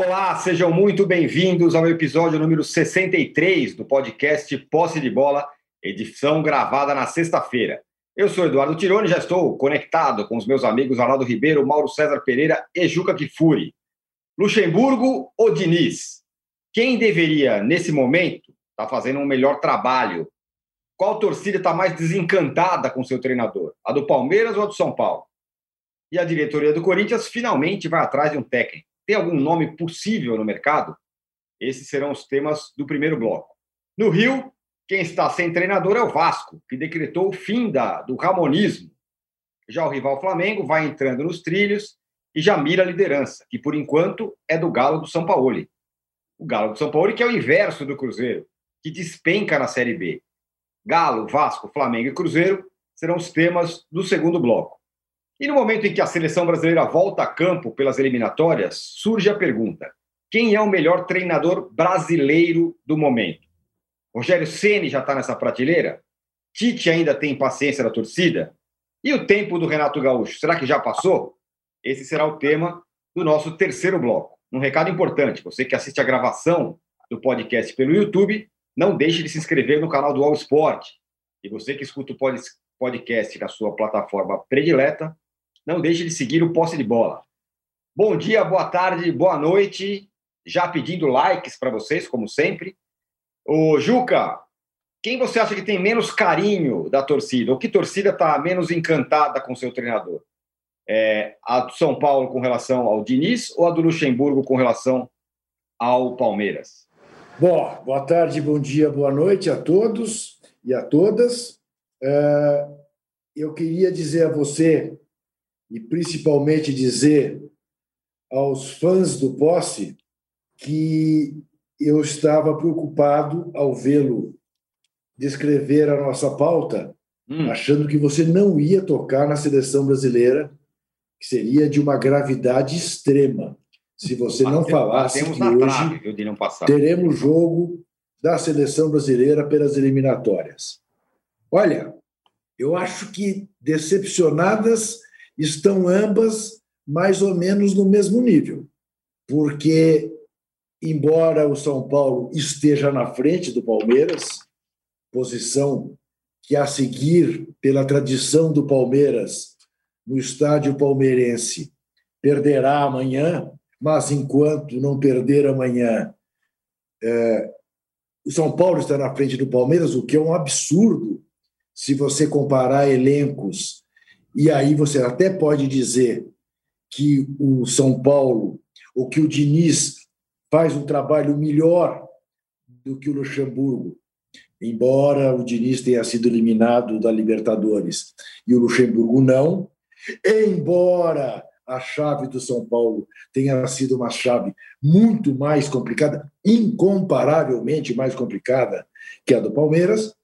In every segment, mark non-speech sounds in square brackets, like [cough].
Olá, sejam muito bem-vindos ao episódio número 63 do podcast Posse de Bola, edição gravada na sexta-feira. Eu sou Eduardo Tironi, já estou conectado com os meus amigos Arnaldo Ribeiro, Mauro César Pereira e Juca Kifuri. Luxemburgo ou Diniz? Quem deveria, nesse momento, estar tá fazendo um melhor trabalho? Qual torcida está mais desencantada com seu treinador? A do Palmeiras ou a do São Paulo? E a diretoria do Corinthians finalmente vai atrás de um técnico. Tem algum nome possível no mercado? Esses serão os temas do primeiro bloco. No Rio, quem está sem treinador é o Vasco, que decretou o fim da, do ramonismo. Já o rival Flamengo vai entrando nos trilhos e já mira a liderança, que por enquanto é do Galo do São Paulo. O Galo do São Paulo, que é o inverso do Cruzeiro, que despenca na Série B. Galo, Vasco, Flamengo e Cruzeiro serão os temas do segundo bloco. E no momento em que a seleção brasileira volta a campo pelas eliminatórias, surge a pergunta: quem é o melhor treinador brasileiro do momento? Rogério Ceni já está nessa prateleira? Tite ainda tem paciência da torcida? E o tempo do Renato Gaúcho, será que já passou? Esse será o tema do nosso terceiro bloco. Um recado importante: você que assiste a gravação do podcast pelo YouTube, não deixe de se inscrever no canal do All Sport. E você que escuta o podcast na sua plataforma predileta, não deixe de seguir o Posse de Bola. Bom dia, boa tarde, boa noite. Já pedindo likes para vocês, como sempre. O Juca, quem você acha que tem menos carinho da torcida? Ou que torcida está menos encantada com seu treinador? É, a do São Paulo com relação ao Diniz ou a do Luxemburgo com relação ao Palmeiras? Bom, boa tarde, bom dia, boa noite a todos e a todas. É, eu queria dizer a você, e principalmente dizer aos fãs do Posse, que eu estava preocupado ao vê-lo descrever a nossa pauta, hum. achando que você não ia tocar na seleção brasileira que seria de uma gravidade extrema se você não falasse que hoje trave, teremos jogo da seleção brasileira pelas eliminatórias. Olha, eu acho que decepcionadas estão ambas mais ou menos no mesmo nível, porque embora o São Paulo esteja na frente do Palmeiras, posição que a seguir pela tradição do Palmeiras no estádio palmeirense perderá amanhã, mas enquanto não perder amanhã, é, o São Paulo está na frente do Palmeiras, o que é um absurdo se você comparar elencos. E aí você até pode dizer que o São Paulo, ou que o Diniz faz um trabalho melhor do que o Luxemburgo, embora o Diniz tenha sido eliminado da Libertadores e o Luxemburgo não, Embora a chave do São Paulo tenha sido uma chave muito mais complicada, incomparavelmente mais complicada que a do Palmeiras,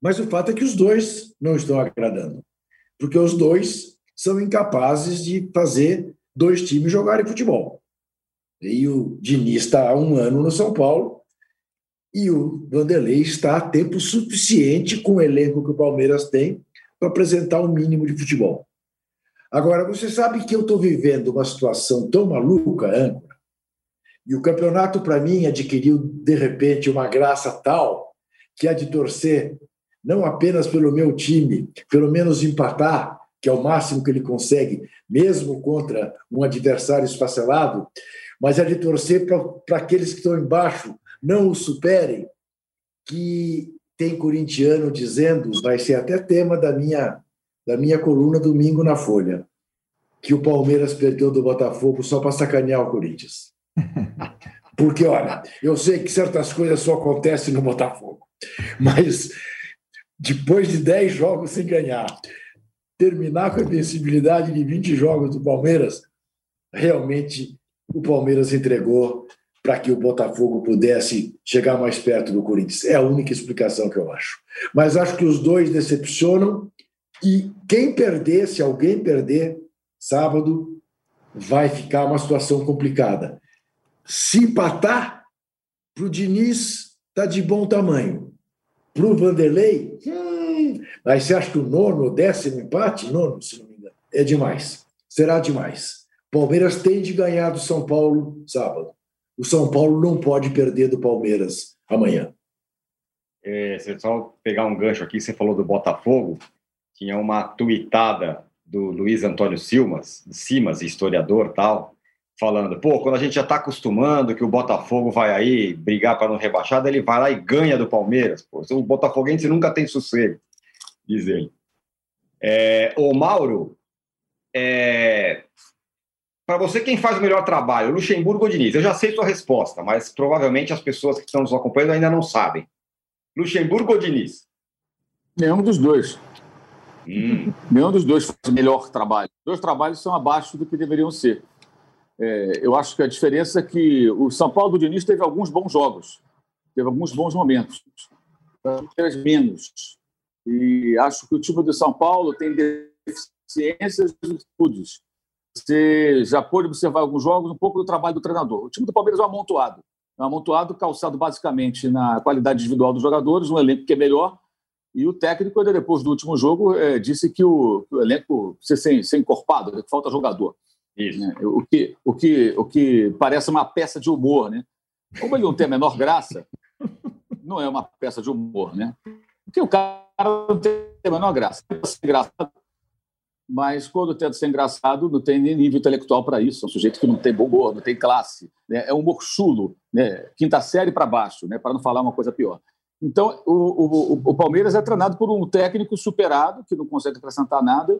mas o fato é que os dois não estão agradando, porque os dois são incapazes de fazer dois times jogarem futebol. E o Diniz está há um ano no São Paulo e o Vanderlei está há tempo suficiente com o elenco que o Palmeiras tem para apresentar o um mínimo de futebol. Agora, você sabe que eu estou vivendo uma situação tão maluca, âncora, e o campeonato, para mim, adquiriu, de repente, uma graça tal que é de torcer não apenas pelo meu time, pelo menos empatar, que é o máximo que ele consegue, mesmo contra um adversário esfacelado, mas é de torcer para aqueles que estão embaixo não o superem, que tem corintiano dizendo, vai ser até tema da minha da minha coluna domingo na Folha, que o Palmeiras perdeu do Botafogo só para sacanear o Corinthians. [laughs] Porque, olha, eu sei que certas coisas só acontecem no Botafogo, mas depois de 10 jogos sem ganhar, terminar com a invencibilidade de 20 jogos do Palmeiras, realmente o Palmeiras entregou para que o Botafogo pudesse chegar mais perto do Corinthians. É a única explicação que eu acho. Mas acho que os dois decepcionam e quem perder, se alguém perder, sábado, vai ficar uma situação complicada. Se empatar, para o Diniz está de bom tamanho. Para o Vanderlei, hum, mas você acha que o nono, o décimo empate, nono, se não me engano, é demais. Será demais. Palmeiras tem de ganhar do São Paulo sábado. O São Paulo não pode perder do Palmeiras amanhã. É, só pegar um gancho aqui, você falou do Botafogo, tinha uma tuitada do Luiz Antônio Simas, Simas, historiador tal, falando, pô, quando a gente já está acostumando que o Botafogo vai aí brigar para não rebaixar, ele vai lá e ganha do Palmeiras. Pô. O Botafoguense nunca tem sossego, diz ele. É, o Mauro, é, para você, quem faz o melhor trabalho, Luxemburgo ou Diniz? Eu já sei sua resposta, mas provavelmente as pessoas que estão nos acompanhando ainda não sabem. Luxemburgo ou Diniz? Nenhum dos dois. Hum. Nenhum dos dois faz o melhor trabalho. Os dois trabalhos são abaixo do que deveriam ser. É, eu acho que a diferença é que o São Paulo do Diniz teve alguns bons jogos, teve alguns bons momentos, menos. E acho que o time do São Paulo tem deficiências e virtudes. Você já pôde observar alguns jogos, um pouco do trabalho do treinador. O time do Palmeiras é um amontoado. É um amontoado calçado basicamente na qualidade individual dos jogadores, um elenco que é melhor. E o técnico, depois do último jogo, é, disse que o, o elenco precisa ser, ser encorpado, que falta jogador. Isso. Né? O, que, o, que, o que parece uma peça de humor. Né? Como ele não tem a menor graça, não é uma peça de humor. Né? Porque o cara não tem a menor graça. Engraçado mas quando tenta ser engraçado, não tem nem nível intelectual para isso. É um sujeito que não tem bom humor, não tem classe. Né? É um morchulo, né? quinta série para baixo, né? para não falar uma coisa pior. Então, o, o, o, Palmeiras é treinado por um técnico superado, que não consegue acrescentar nada,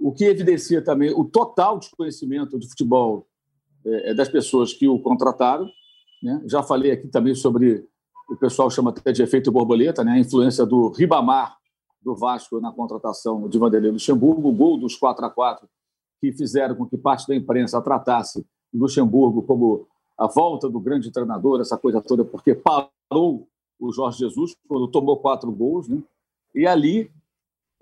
o que evidencia também o total desconhecimento de futebol é, é, das pessoas que o contrataram. Né? Já falei aqui também sobre o pessoal chama até de efeito borboleta, né? a influência do Ribamar do Vasco na contratação de Vanderlei Luxemburgo, o gol dos 4 a 4 que fizeram com que parte da imprensa tratasse Luxemburgo como a volta do grande treinador, essa coisa toda, porque parou o Jorge Jesus quando tomou quatro gols, né? E ali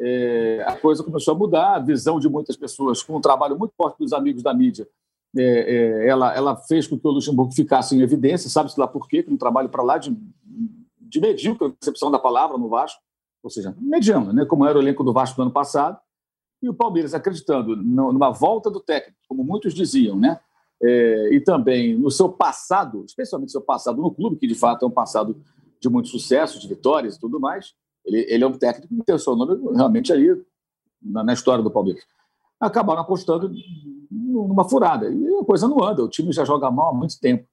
é, a coisa começou a mudar, a visão de muitas pessoas, com um trabalho muito forte dos amigos da mídia, é, é, ela, ela fez com que o Luxemburgo ficasse em evidência, sabe-se lá por quê, que um trabalho para lá de, de medíocre, concepção da palavra no Vasco, ou seja, mediano, né, como era o elenco do Vasco do ano passado, e o Palmeiras acreditando numa volta do técnico, como muitos diziam, né, é, e também no seu passado, especialmente seu passado no clube, que de fato é um passado de muito sucesso, de vitórias e tudo mais, ele, ele é um técnico que tem seu nome realmente aí na, na história do Palmeiras. Acabaram apostando numa furada, e a coisa não anda, o time já joga mal há muito tempo.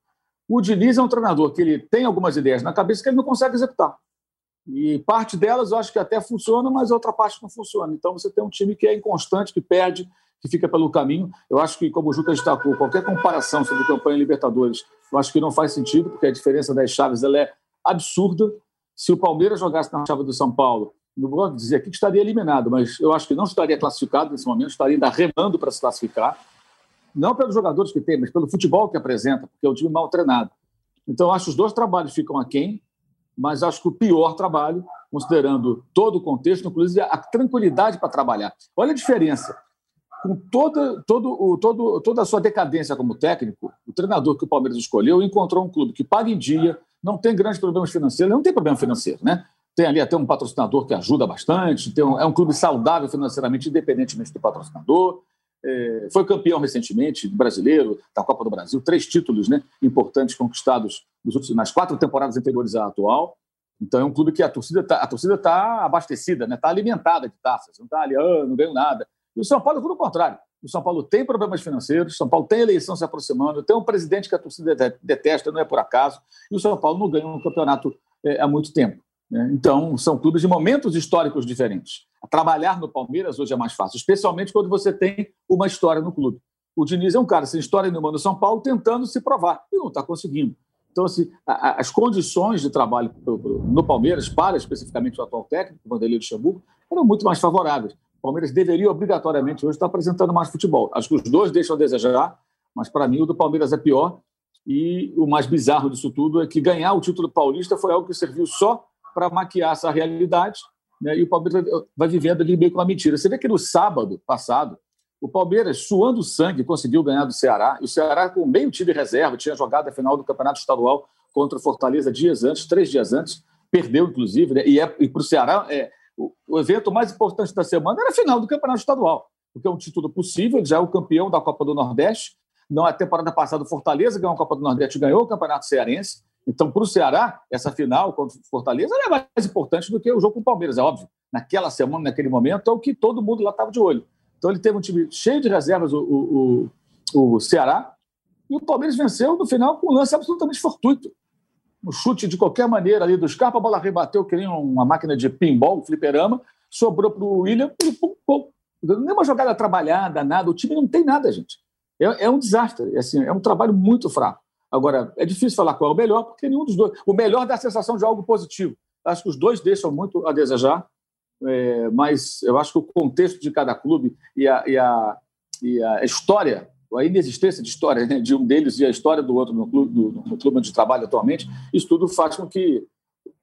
O Diniz é um treinador que ele tem algumas ideias na cabeça que ele não consegue executar. E parte delas eu acho que até funciona, mas outra parte não funciona. Então você tem um time que é inconstante, que perde, que fica pelo caminho. Eu acho que, como o Juca destacou, qualquer comparação sobre campanha Libertadores, eu acho que não faz sentido, porque a diferença das chaves ela é absurda. Se o Palmeiras jogasse na chave do São Paulo, não vou dizer aqui que estaria eliminado, mas eu acho que não estaria classificado nesse momento, estaria ainda remando para se classificar. Não pelos jogadores que tem, mas pelo futebol que apresenta, porque é um time mal treinado. Então, acho que os dois trabalhos ficam aquém mas acho que o pior trabalho, considerando todo o contexto, inclusive a tranquilidade para trabalhar. Olha a diferença. Com toda, todo, todo, toda a sua decadência como técnico, o treinador que o Palmeiras escolheu encontrou um clube que paga em dia, não tem grandes problemas financeiros, não tem problema financeiro, né? Tem ali até um patrocinador que ajuda bastante, tem um, é um clube saudável financeiramente, independentemente do patrocinador. É, foi campeão recentemente brasileiro da Copa do Brasil, três títulos né, importantes conquistados últimos, nas quatro temporadas anteriores à atual. Então é um clube que a torcida está a torcida tá abastecida, está né, tá alimentada de taças, não está ali, ah, não ganho nada. E o São Paulo tudo o contrário. O São Paulo tem problemas financeiros, o São Paulo tem eleição se aproximando, tem um presidente que a torcida detesta, não é por acaso, e o São Paulo não ganha um campeonato é, há muito tempo. Né? Então, são clubes de momentos históricos diferentes. Trabalhar no Palmeiras hoje é mais fácil, especialmente quando você tem uma história no clube. O Diniz é um cara sem história nenhuma no São Paulo tentando se provar e não está conseguindo. Então, assim, as condições de trabalho no Palmeiras, para especificamente o atual técnico, Vanderlei Luxemburgo, eram muito mais favoráveis. Palmeiras deveria obrigatoriamente hoje estar apresentando mais futebol. Acho que os dois deixam a desejar, mas para mim o do Palmeiras é pior. E o mais bizarro disso tudo é que ganhar o título paulista foi algo que serviu só para maquiar essa realidade, né? e o Palmeiras vai vivendo ali meio com uma mentira. Você vê que no sábado passado, o Palmeiras, suando sangue, conseguiu ganhar do Ceará, e o Ceará, com meio time reserva, tinha jogado a final do Campeonato Estadual contra o Fortaleza dias antes, três dias antes, perdeu, inclusive, né? e, é, e para o Ceará, é, o, o evento mais importante da semana era a final do Campeonato Estadual. porque é um título possível, ele já é o campeão da Copa do Nordeste. Não, a temporada passada o Fortaleza ganhou a Copa do Nordeste, ganhou o Campeonato Cearense. Então, para o Ceará, essa final contra o Fortaleza é mais importante do que o jogo com o Palmeiras, é óbvio. Naquela semana, naquele momento, é o que todo mundo lá estava de olho. Então, ele teve um time cheio de reservas, o, o, o, Ceará, e o Palmeiras venceu no final com um lance absolutamente fortuito. Um chute de qualquer maneira ali do Scarpa, a bola rebateu que nem uma máquina de pinball, um fliperama, sobrou para o William e pum, pum. Nem uma jogada trabalhada, nada. O time não tem nada, gente. É, é um desastre. É, assim, é um trabalho muito fraco. Agora, é difícil falar qual é o melhor, porque nenhum dos dois. O melhor dá a sensação de algo positivo. Acho que os dois deixam muito a desejar, é, mas eu acho que o contexto de cada clube e a, e a, e a história, a inexistência de história né, de um deles e a história do outro no clube, no, no clube onde trabalha atualmente, isso tudo faz com que,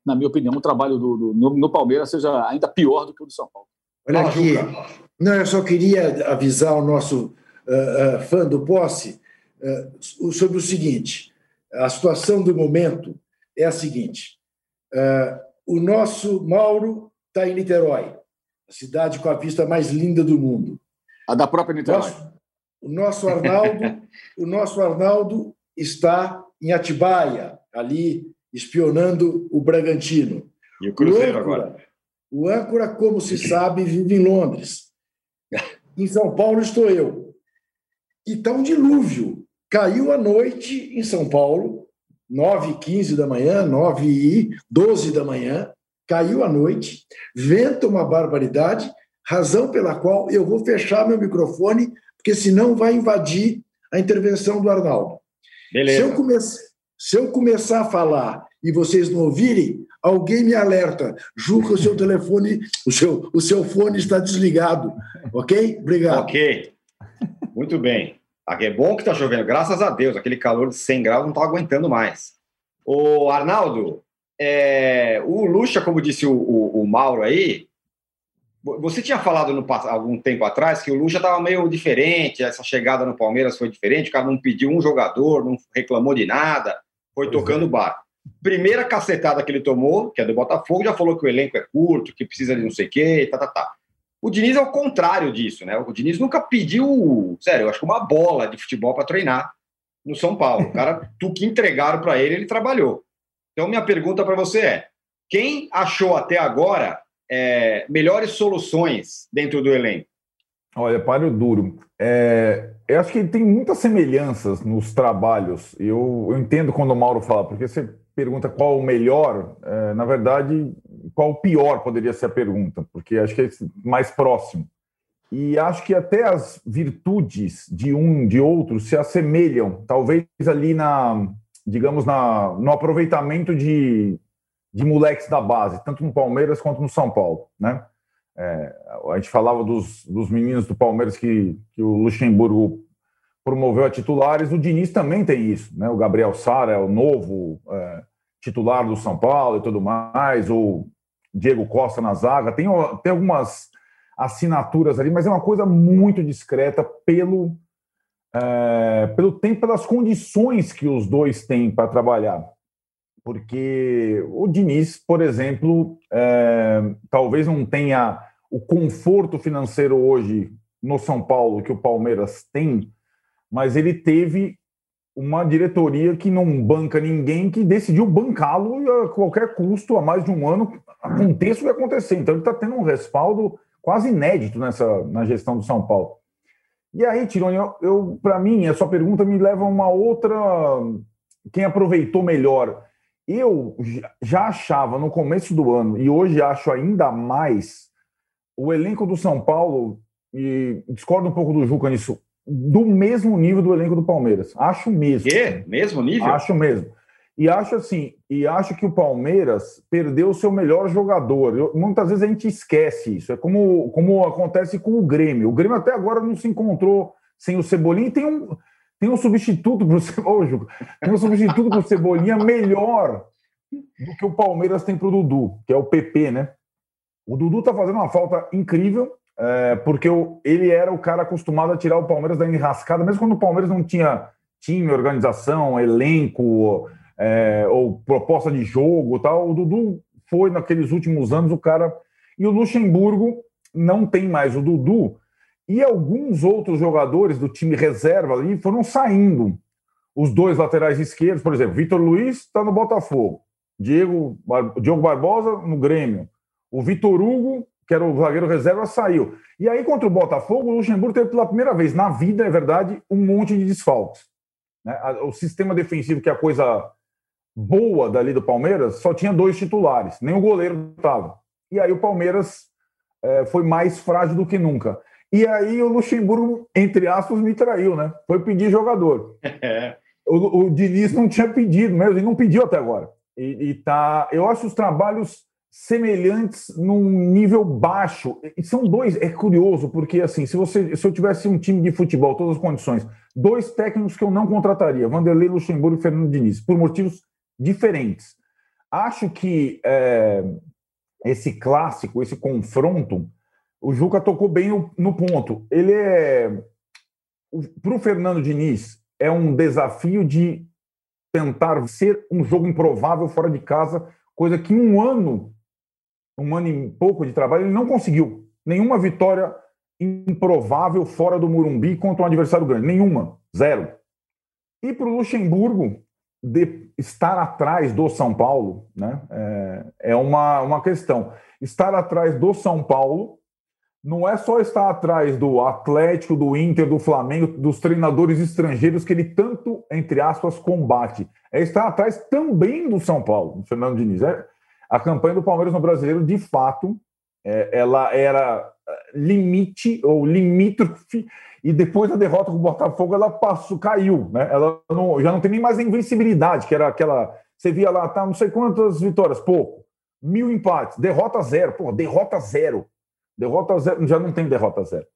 na minha opinião, o trabalho do, do no, no, Palmeiras seja ainda pior do que o do São Paulo. Olha aqui, não, eu só queria avisar o nosso uh, uh, fã do Posse uh, sobre o seguinte: a situação do momento é a seguinte. Uh, o nosso Mauro está em Niterói, a cidade com a vista mais linda do mundo. A da própria Niterói. Nosso, o nosso Arnaldo, [laughs] o nosso Arnaldo está em Atibaia, ali espionando o Bragantino. E o Cruzeiro o âncora, agora? O âncora, como se sabe, vive em Londres. [laughs] Em São Paulo estou eu. E está um dilúvio. Caiu à noite em São Paulo, 9 h 15 da manhã, 9 e 12 da manhã, caiu à noite, venta uma barbaridade, razão pela qual eu vou fechar meu microfone, porque senão vai invadir a intervenção do Arnaldo. Beleza. Se eu, come... Se eu começar a falar e vocês não ouvirem, alguém me alerta. Juca, o seu telefone, o seu, o seu fone está desligado. Ok? Obrigado. Ok. Muito bem. Aqui é bom que está chovendo, graças a Deus. Aquele calor de 100 graus não está aguentando mais. O Arnaldo, é, o Lucha, como disse o, o, o, Mauro aí, você tinha falado no, algum tempo atrás que o Lucha estava meio diferente, essa chegada no Palmeiras foi diferente, o cara não pediu um jogador, não reclamou de nada, foi pois tocando o é. barco. Primeira cacetada que ele tomou, que é do Botafogo, já falou que o elenco é curto, que precisa de não sei o quê, tá, tá, tá. O Diniz é o contrário disso, né? O Diniz nunca pediu, sério, eu acho que uma bola de futebol para treinar no São Paulo. O cara, [laughs] tu que entregaram para ele, ele trabalhou. Então, minha pergunta para você é: quem achou até agora é, melhores soluções dentro do elenco? Olha, para o duro. É, eu acho que tem muitas semelhanças nos trabalhos. Eu, eu entendo quando o Mauro fala, porque você pergunta qual o melhor, é, na verdade, qual o pior poderia ser a pergunta, porque acho que é mais próximo. E acho que até as virtudes de um de outro se assemelham, talvez ali na, digamos, na, no aproveitamento de, de moleques da base, tanto no Palmeiras quanto no São Paulo, né? É, a gente falava dos, dos meninos do Palmeiras que, que o Luxemburgo promoveu a titulares, o Diniz também tem isso, né? O Gabriel Sara é o novo é, titular do São Paulo e tudo mais, ou Diego Costa na zaga, tem, tem algumas assinaturas ali, mas é uma coisa muito discreta pelo, é, pelo tempo, pelas condições que os dois têm para trabalhar. Porque o Diniz, por exemplo, é, talvez não tenha o conforto financeiro hoje no São Paulo que o Palmeiras tem, mas ele teve uma diretoria que não banca ninguém, que decidiu bancá-lo a qualquer custo, a mais de um ano, aconteça o que acontecer. Então ele está tendo um respaldo quase inédito nessa, na gestão do São Paulo. E aí, Tironi, eu, eu para mim, a sua pergunta me leva a uma outra. Quem aproveitou melhor? Eu já achava no começo do ano, e hoje acho ainda mais, o elenco do São Paulo, e discordo um pouco do Juca nisso, do mesmo nível do elenco do Palmeiras. Acho mesmo. Quê? Mesmo nível? Acho mesmo. E acho assim, e acho que o Palmeiras perdeu o seu melhor jogador. Eu, muitas vezes a gente esquece isso. É como, como acontece com o Grêmio. O Grêmio até agora não se encontrou sem o Cebolinha e tem um, tem um substituto para o Cebolinha. Tem um substituto para Cebolinha melhor do que o Palmeiras tem para o Dudu, que é o PP, né? O Dudu está fazendo uma falta incrível é, porque o, ele era o cara acostumado a tirar o Palmeiras da enrascada, mesmo quando o Palmeiras não tinha time, organização, elenco é, ou proposta de jogo tal. O Dudu foi, naqueles últimos anos, o cara. E o Luxemburgo não tem mais. O Dudu E alguns outros jogadores do time reserva ali foram saindo. Os dois laterais esquerdos, por exemplo, Vitor Luiz está no Botafogo, Diego, Bar... Diogo Barbosa no Grêmio, o Vitor Hugo, que era o zagueiro reserva, saiu. E aí, contra o Botafogo, o Luxemburgo teve pela primeira vez na vida, é verdade, um monte de desfalques. Né? O sistema defensivo, que é a coisa boa dali do Palmeiras, só tinha dois titulares, nem o goleiro estava. E aí o Palmeiras é, foi mais frágil do que nunca. E aí o Luxemburgo, entre aspas, me traiu, né? Foi pedir jogador. [laughs] É. O, o Diniz não tinha pedido mesmo, ele não pediu até agora. E, e tá. Eu acho os trabalhos semelhantes num nível baixo. E são dois, é curioso, porque assim, se você se eu tivesse um time de futebol, todas as condições, dois técnicos que eu não contrataria, Vanderlei Luxemburgo e Fernando Diniz, por motivos diferentes. Acho que é, esse clássico, esse confronto, o Juca tocou bem no, ponto. Ele é. Para o Fernando Diniz, é um desafio de tentar ser um jogo improvável fora de casa, coisa que um ano, um ano e pouco de trabalho, ele não conseguiu. Nenhuma vitória improvável fora do Murumbi contra um adversário grande. Nenhuma. Zero. E para o Luxemburgo, de estar atrás do São Paulo, né, é, é uma, uma questão. Estar atrás do São Paulo não é só estar atrás do Atlético, do Inter, do Flamengo, dos treinadores estrangeiros que ele tanto, entre aspas, combate. É estar atrás também do São Paulo, do Fernando Diniz. É, a campanha do Palmeiras no Brasileiro, de fato, é, ela era limite ou limítrofe e depois da derrota com o Botafogo ela passou, caiu, né? Ela não, já não tem nem mais a invencibilidade, que era aquela. Você via lá, tá, não sei quantas vitórias, pouco, mil empates, derrota zero, pô, derrota zero, derrota zero, já não tem derrota zero,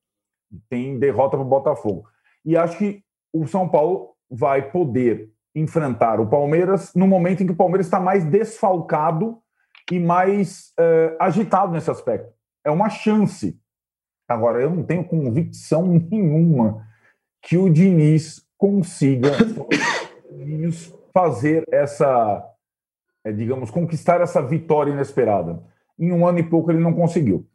tem derrota para o Botafogo. E acho que o São Paulo vai poder enfrentar o Palmeiras no momento em que o Palmeiras está mais desfalcado e mais uh, agitado nesse aspecto. É uma chance Agora, eu não tenho convicção nenhuma que o Diniz consiga fazer essa, é, digamos, conquistar essa vitória inesperada. Em um ano e pouco ele não conseguiu.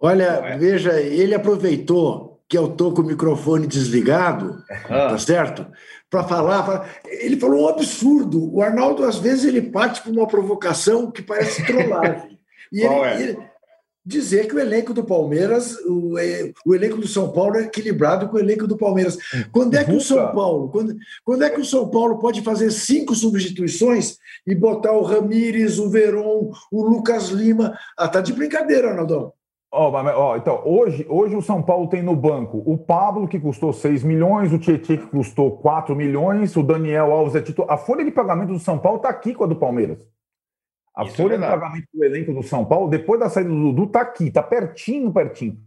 Olha, é. veja, ele aproveitou que eu estou com o microfone desligado, ah. tá certo? Para falar, ele falou um absurdo. O Arnaldo, às vezes, ele parte para uma provocação que parece trollagem. [laughs] E ele, é? ele, dizer que o elenco do Palmeiras, o, é, o, elenco do São Paulo é equilibrado com o elenco do Palmeiras. Quando é que o São Paulo, quando, quando é que o São Paulo pode fazer cinco substituições e botar o Ramires, o Veron, o Lucas Lima? Ah, tá de brincadeira, Arnaldão. Oh, oh, então, hoje, hoje o São Paulo tem no banco o Pablo, que custou 6 milhões, o Tietchan, que custou 4 milhões, o Daniel Alves é titular. A folha de pagamento do São Paulo está aqui com a do Palmeiras. A Isso folha é de pagamento do elenco do São Paulo, depois da saída do Dudu, está aqui, está pertinho, pertinho.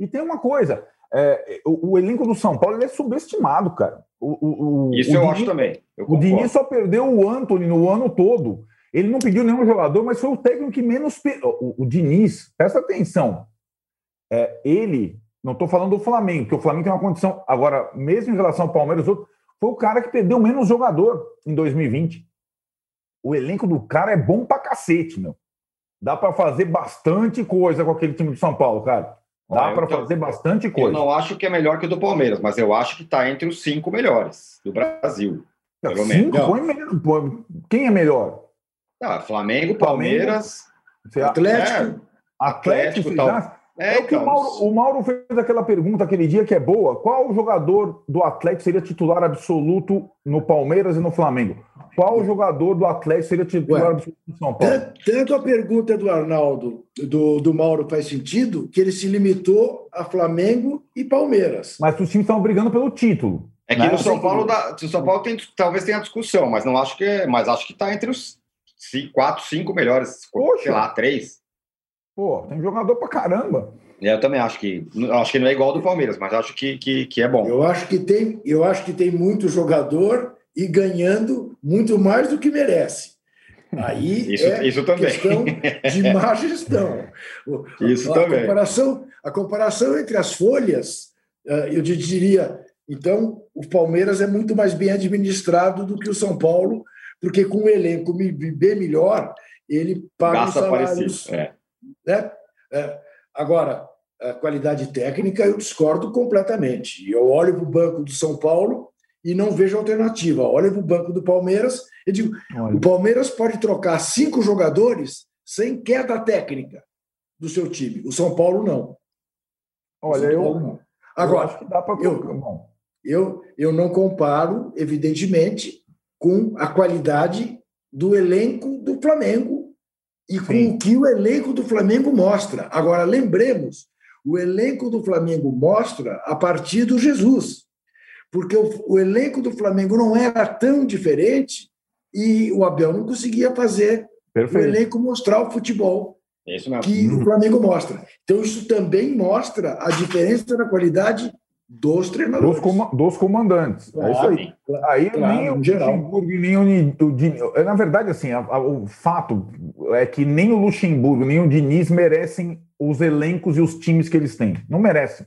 E tem uma coisa: é, o, o, elenco do São Paulo é subestimado, cara. O, o, Isso eu Diniz, acho também. Eu o Diniz só perdeu o Anthony no ano todo. Ele não pediu nenhum jogador, mas foi o técnico que menos. O, o Diniz, presta atenção. É, ele, não estou falando do Flamengo, porque o Flamengo tem uma condição. Agora, mesmo em relação ao Palmeiras, foi o cara que perdeu menos jogador em 2020 o elenco do cara é bom pra cacete, meu. Dá para fazer bastante coisa com aquele time de São Paulo, cara. Dá para fazer bastante coisa. Eu não acho que é melhor que o do Palmeiras, mas eu acho que está entre os cinco melhores do Brasil. Pelo cinco? menos. Quem é melhor? Ah, Flamengo, Palmeiras, Atlético. Atlético, Atlético tal. É, é o que o então, Mauro, o Mauro fez aquela pergunta aquele dia que é boa. Qual jogador do Atlético seria titular absoluto no Palmeiras e no Flamengo? Qual jogador do Atlético seria titular Ué, absoluto no São Paulo? Tanto a pergunta do Arnaldo, do, do Mauro, faz sentido, que ele se limitou a Flamengo e Palmeiras. Mas os times estão brigando pelo título. É que né? no São Paulo, dá, o São Paulo tem, talvez tenha discussão, mas não acho que, é, mas acho que está entre os quatro, cinco melhores, Poxa. sei lá, três. Pô, tem jogador pra caramba. É, eu também acho que acho que não é igual ao do Palmeiras, mas acho que, que, que é bom. Eu acho que tem, eu acho que tem muito jogador e ganhando muito mais do que merece. Aí isso, é isso também. questão de [laughs] má gestão. Isso a, também. Comparação, a comparação entre as folhas, eh, eu diria, então, o Palmeiras é muito mais bem administrado do que o São Paulo, porque com um elenco bem melhor, ele paga Gasta os salários. É Né? É, agora, a qualidade técnica, eu discordo completamente. Eu olho para o banco do São Paulo e não vejo alternativa. Olho para o banco do Palmeiras e digo: Olha. o Palmeiras pode trocar cinco jogadores sem queda técnica do seu time. O São Paulo não. Olha, eu, não. Agora, eu acho que dá para eu, eu, eu não comparo, evidentemente, com a qualidade do elenco do Flamengo e com Sim. o que o elenco do Flamengo mostra. Agora, lembremos, o elenco do Flamengo mostra a partir do Jesus, porque o, o elenco do Flamengo não era tão diferente e o Abel não conseguia fazer Perfeito. o elenco mostrar o futebol que o Flamengo mostra. Então, isso também mostra a diferença na qualidade dos treinadores. Dos, com, dos comandantes. Claro, é isso aí. Claro, aí claro, nem o Luxemburgo nem o, o, Na verdade, assim, a, a, o fato é que nem o Luxemburgo nem o Diniz merecem os elencos e os times que eles têm. Não merecem.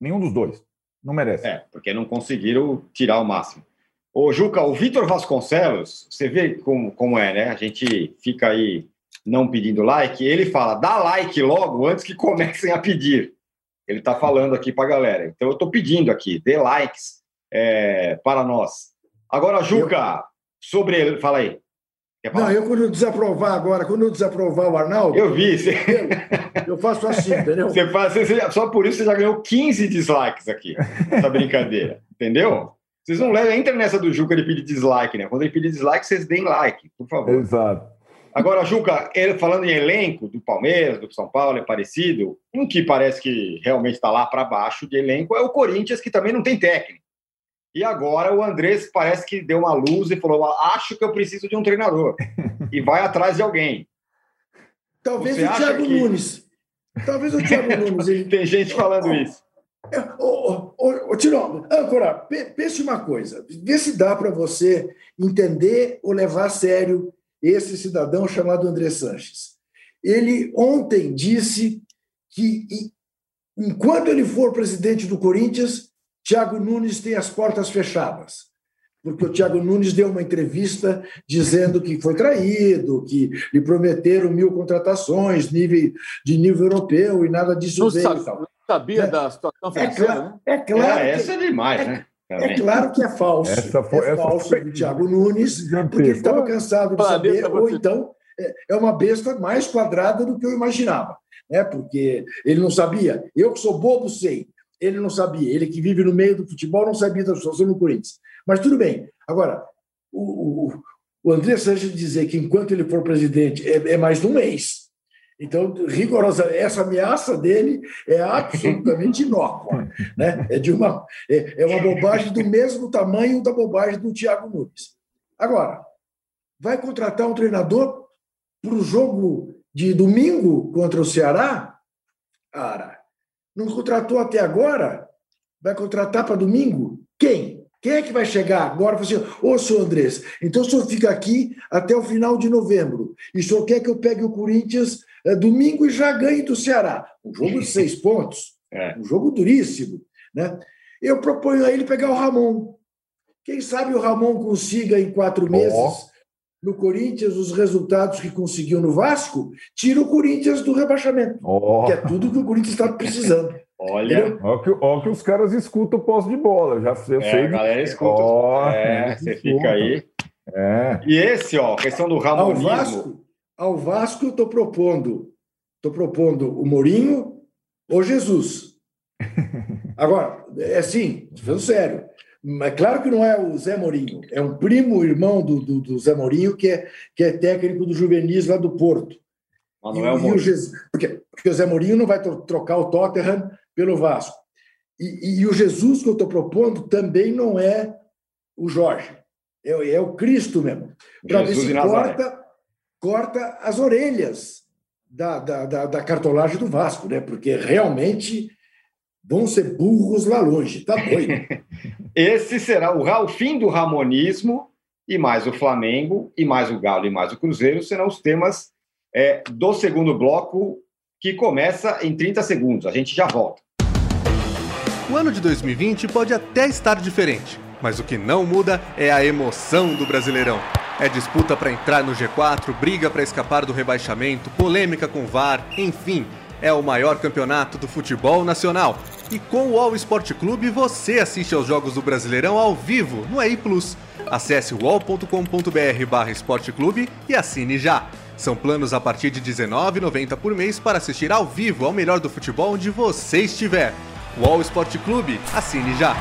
Nenhum dos dois. Não merece. É, porque não conseguiram tirar o máximo. Ô, Juca, o Vitor Vasconcelos, você vê como, como é, né? A gente fica aí não pedindo like. Ele fala, dá like logo antes que comecem a pedir. Ele está falando aqui para a galera. Então, eu estou pedindo aqui, dê likes é, para nós. Agora, Juca, eu... sobre ele, fala aí. Não, eu quando desaprovar agora, quando eu desaprovar o Arnaldo. Eu vi. Você... Eu, eu faço assim, entendeu? Você faz, você, só por isso você já ganhou 15 dislikes aqui, essa brincadeira. entendeu? Vocês não levam, entra nessa do Juca de pedir dislike, né? Quando ele pedir dislike, vocês deem like, por favor. Exato. Agora, Juca, ele falando em elenco do Palmeiras, do São Paulo, é parecido. Um que parece que realmente está lá para baixo de elenco é o Corinthians, que também não tem técnico. E agora o Andrés parece que deu uma luz e falou: acho que eu preciso de um treinador. [laughs] e vai atrás de alguém. Talvez Você o Thiago que... Nunes. Talvez o Thiago [laughs] Nunes. Ele... Tem gente falando isso. Ô, ô, ô, Tirão, âncora, pense uma coisa. Vê se dá para você entender ou levar a sério esse cidadão chamado André Sanches. Ele ontem disse que, enquanto ele for presidente do Corinthians, Thiago Nunes tem as portas fechadas. Porque o Thiago Nunes deu uma entrevista dizendo que foi traído, que lhe prometeram mil contratações nível, de nível europeu e nada disso não veio. Sabe, não sabia é, da situação financeira, é, né? É claro. É, essa é demais, é, né? É claro que é falso. Essa foi, é falso foi... do Thiago Nunes, porque ele estava cansado de saber, ou então é, é uma besta mais quadrada do que eu imaginava. Né? Porque ele não sabia. Eu que sou bobo, sei. Ele não sabia. Ele que vive no meio do futebol não sabia da situação no Corinthians. Mas tudo bem. Agora, o, o, o André Sanches dizer que enquanto ele for presidente é, é mais de um mês. Então, rigorosa, essa ameaça dele é absolutamente inócua. [laughs] Né? É, de uma, é, é uma bobagem do mesmo tamanho da bobagem do Thiago Nunes. Agora, vai contratar um treinador para o jogo de domingo contra o Ceará? Cara, não contratou até agora? Vai contratar para domingo? Quem? Quem é que vai chegar agora e falar assim, ô, senhor Andrés, então o senhor fica aqui até o final de novembro, e o senhor quer que eu pegue o Corinthians domingo e já ganhe do Ceará. Um jogo de [laughs] seis pontos, é. um jogo duríssimo. Né? Eu proponho a ele pegar o Ramon. Quem sabe o Ramon consiga, em quatro meses, oh. no Corinthians, os resultados que conseguiu no Vasco, tira o Corinthians do rebaixamento. Oh. Que é tudo que o Corinthians está precisando. Olha. Olha que, olha que os caras escutam o posse de bola. Já eu é, sei. A galera escuta. Oh, é, [laughs] você escuta. fica aí. É. E esse, ó, questão do Ramonismo. Ao Vasco, eu estou propondo, estou propondo o Mourinho ou Jesus. [laughs] Agora, é assim, falando sério. É claro que não é o Zé Mourinho, é um primo irmão do, do, do Zé Mourinho, que é, que é técnico do Juvenis lá do Porto. Mas não e, é o, o Jesus, porque, porque o Zé Mourinho não vai trocar o Tottenham pelo Vasco. E, e, e o Jesus que eu estou propondo também não é o Jorge, é, é o Cristo mesmo. Para ver se corta, corta as orelhas da, da, da, da, cartolagem do Vasco, né? porque realmente vão ser burros lá longe, tá doido. [laughs] Esse será o, o fim do ramonismo, e mais o Flamengo, e mais o Galo, e mais o Cruzeiro serão os temas é, do segundo bloco, que começa em 30 segundos. A gente já volta. O ano de 2020 pode até estar diferente, mas o que não muda é a emoção do Brasileirão. É disputa para entrar no G4, briga para escapar do rebaixamento, polêmica com VAR, enfim. é o maior campeonato do futebol nacional. E com o All Sport Clube você assiste aos jogos do Brasileirão ao vivo no EI Plus. Acesse wall.com.br esporteclube e assine já. São planos a partir de R$19,90 por mês para assistir ao vivo ao melhor do futebol onde você estiver. Wall Sport Clube, assine já!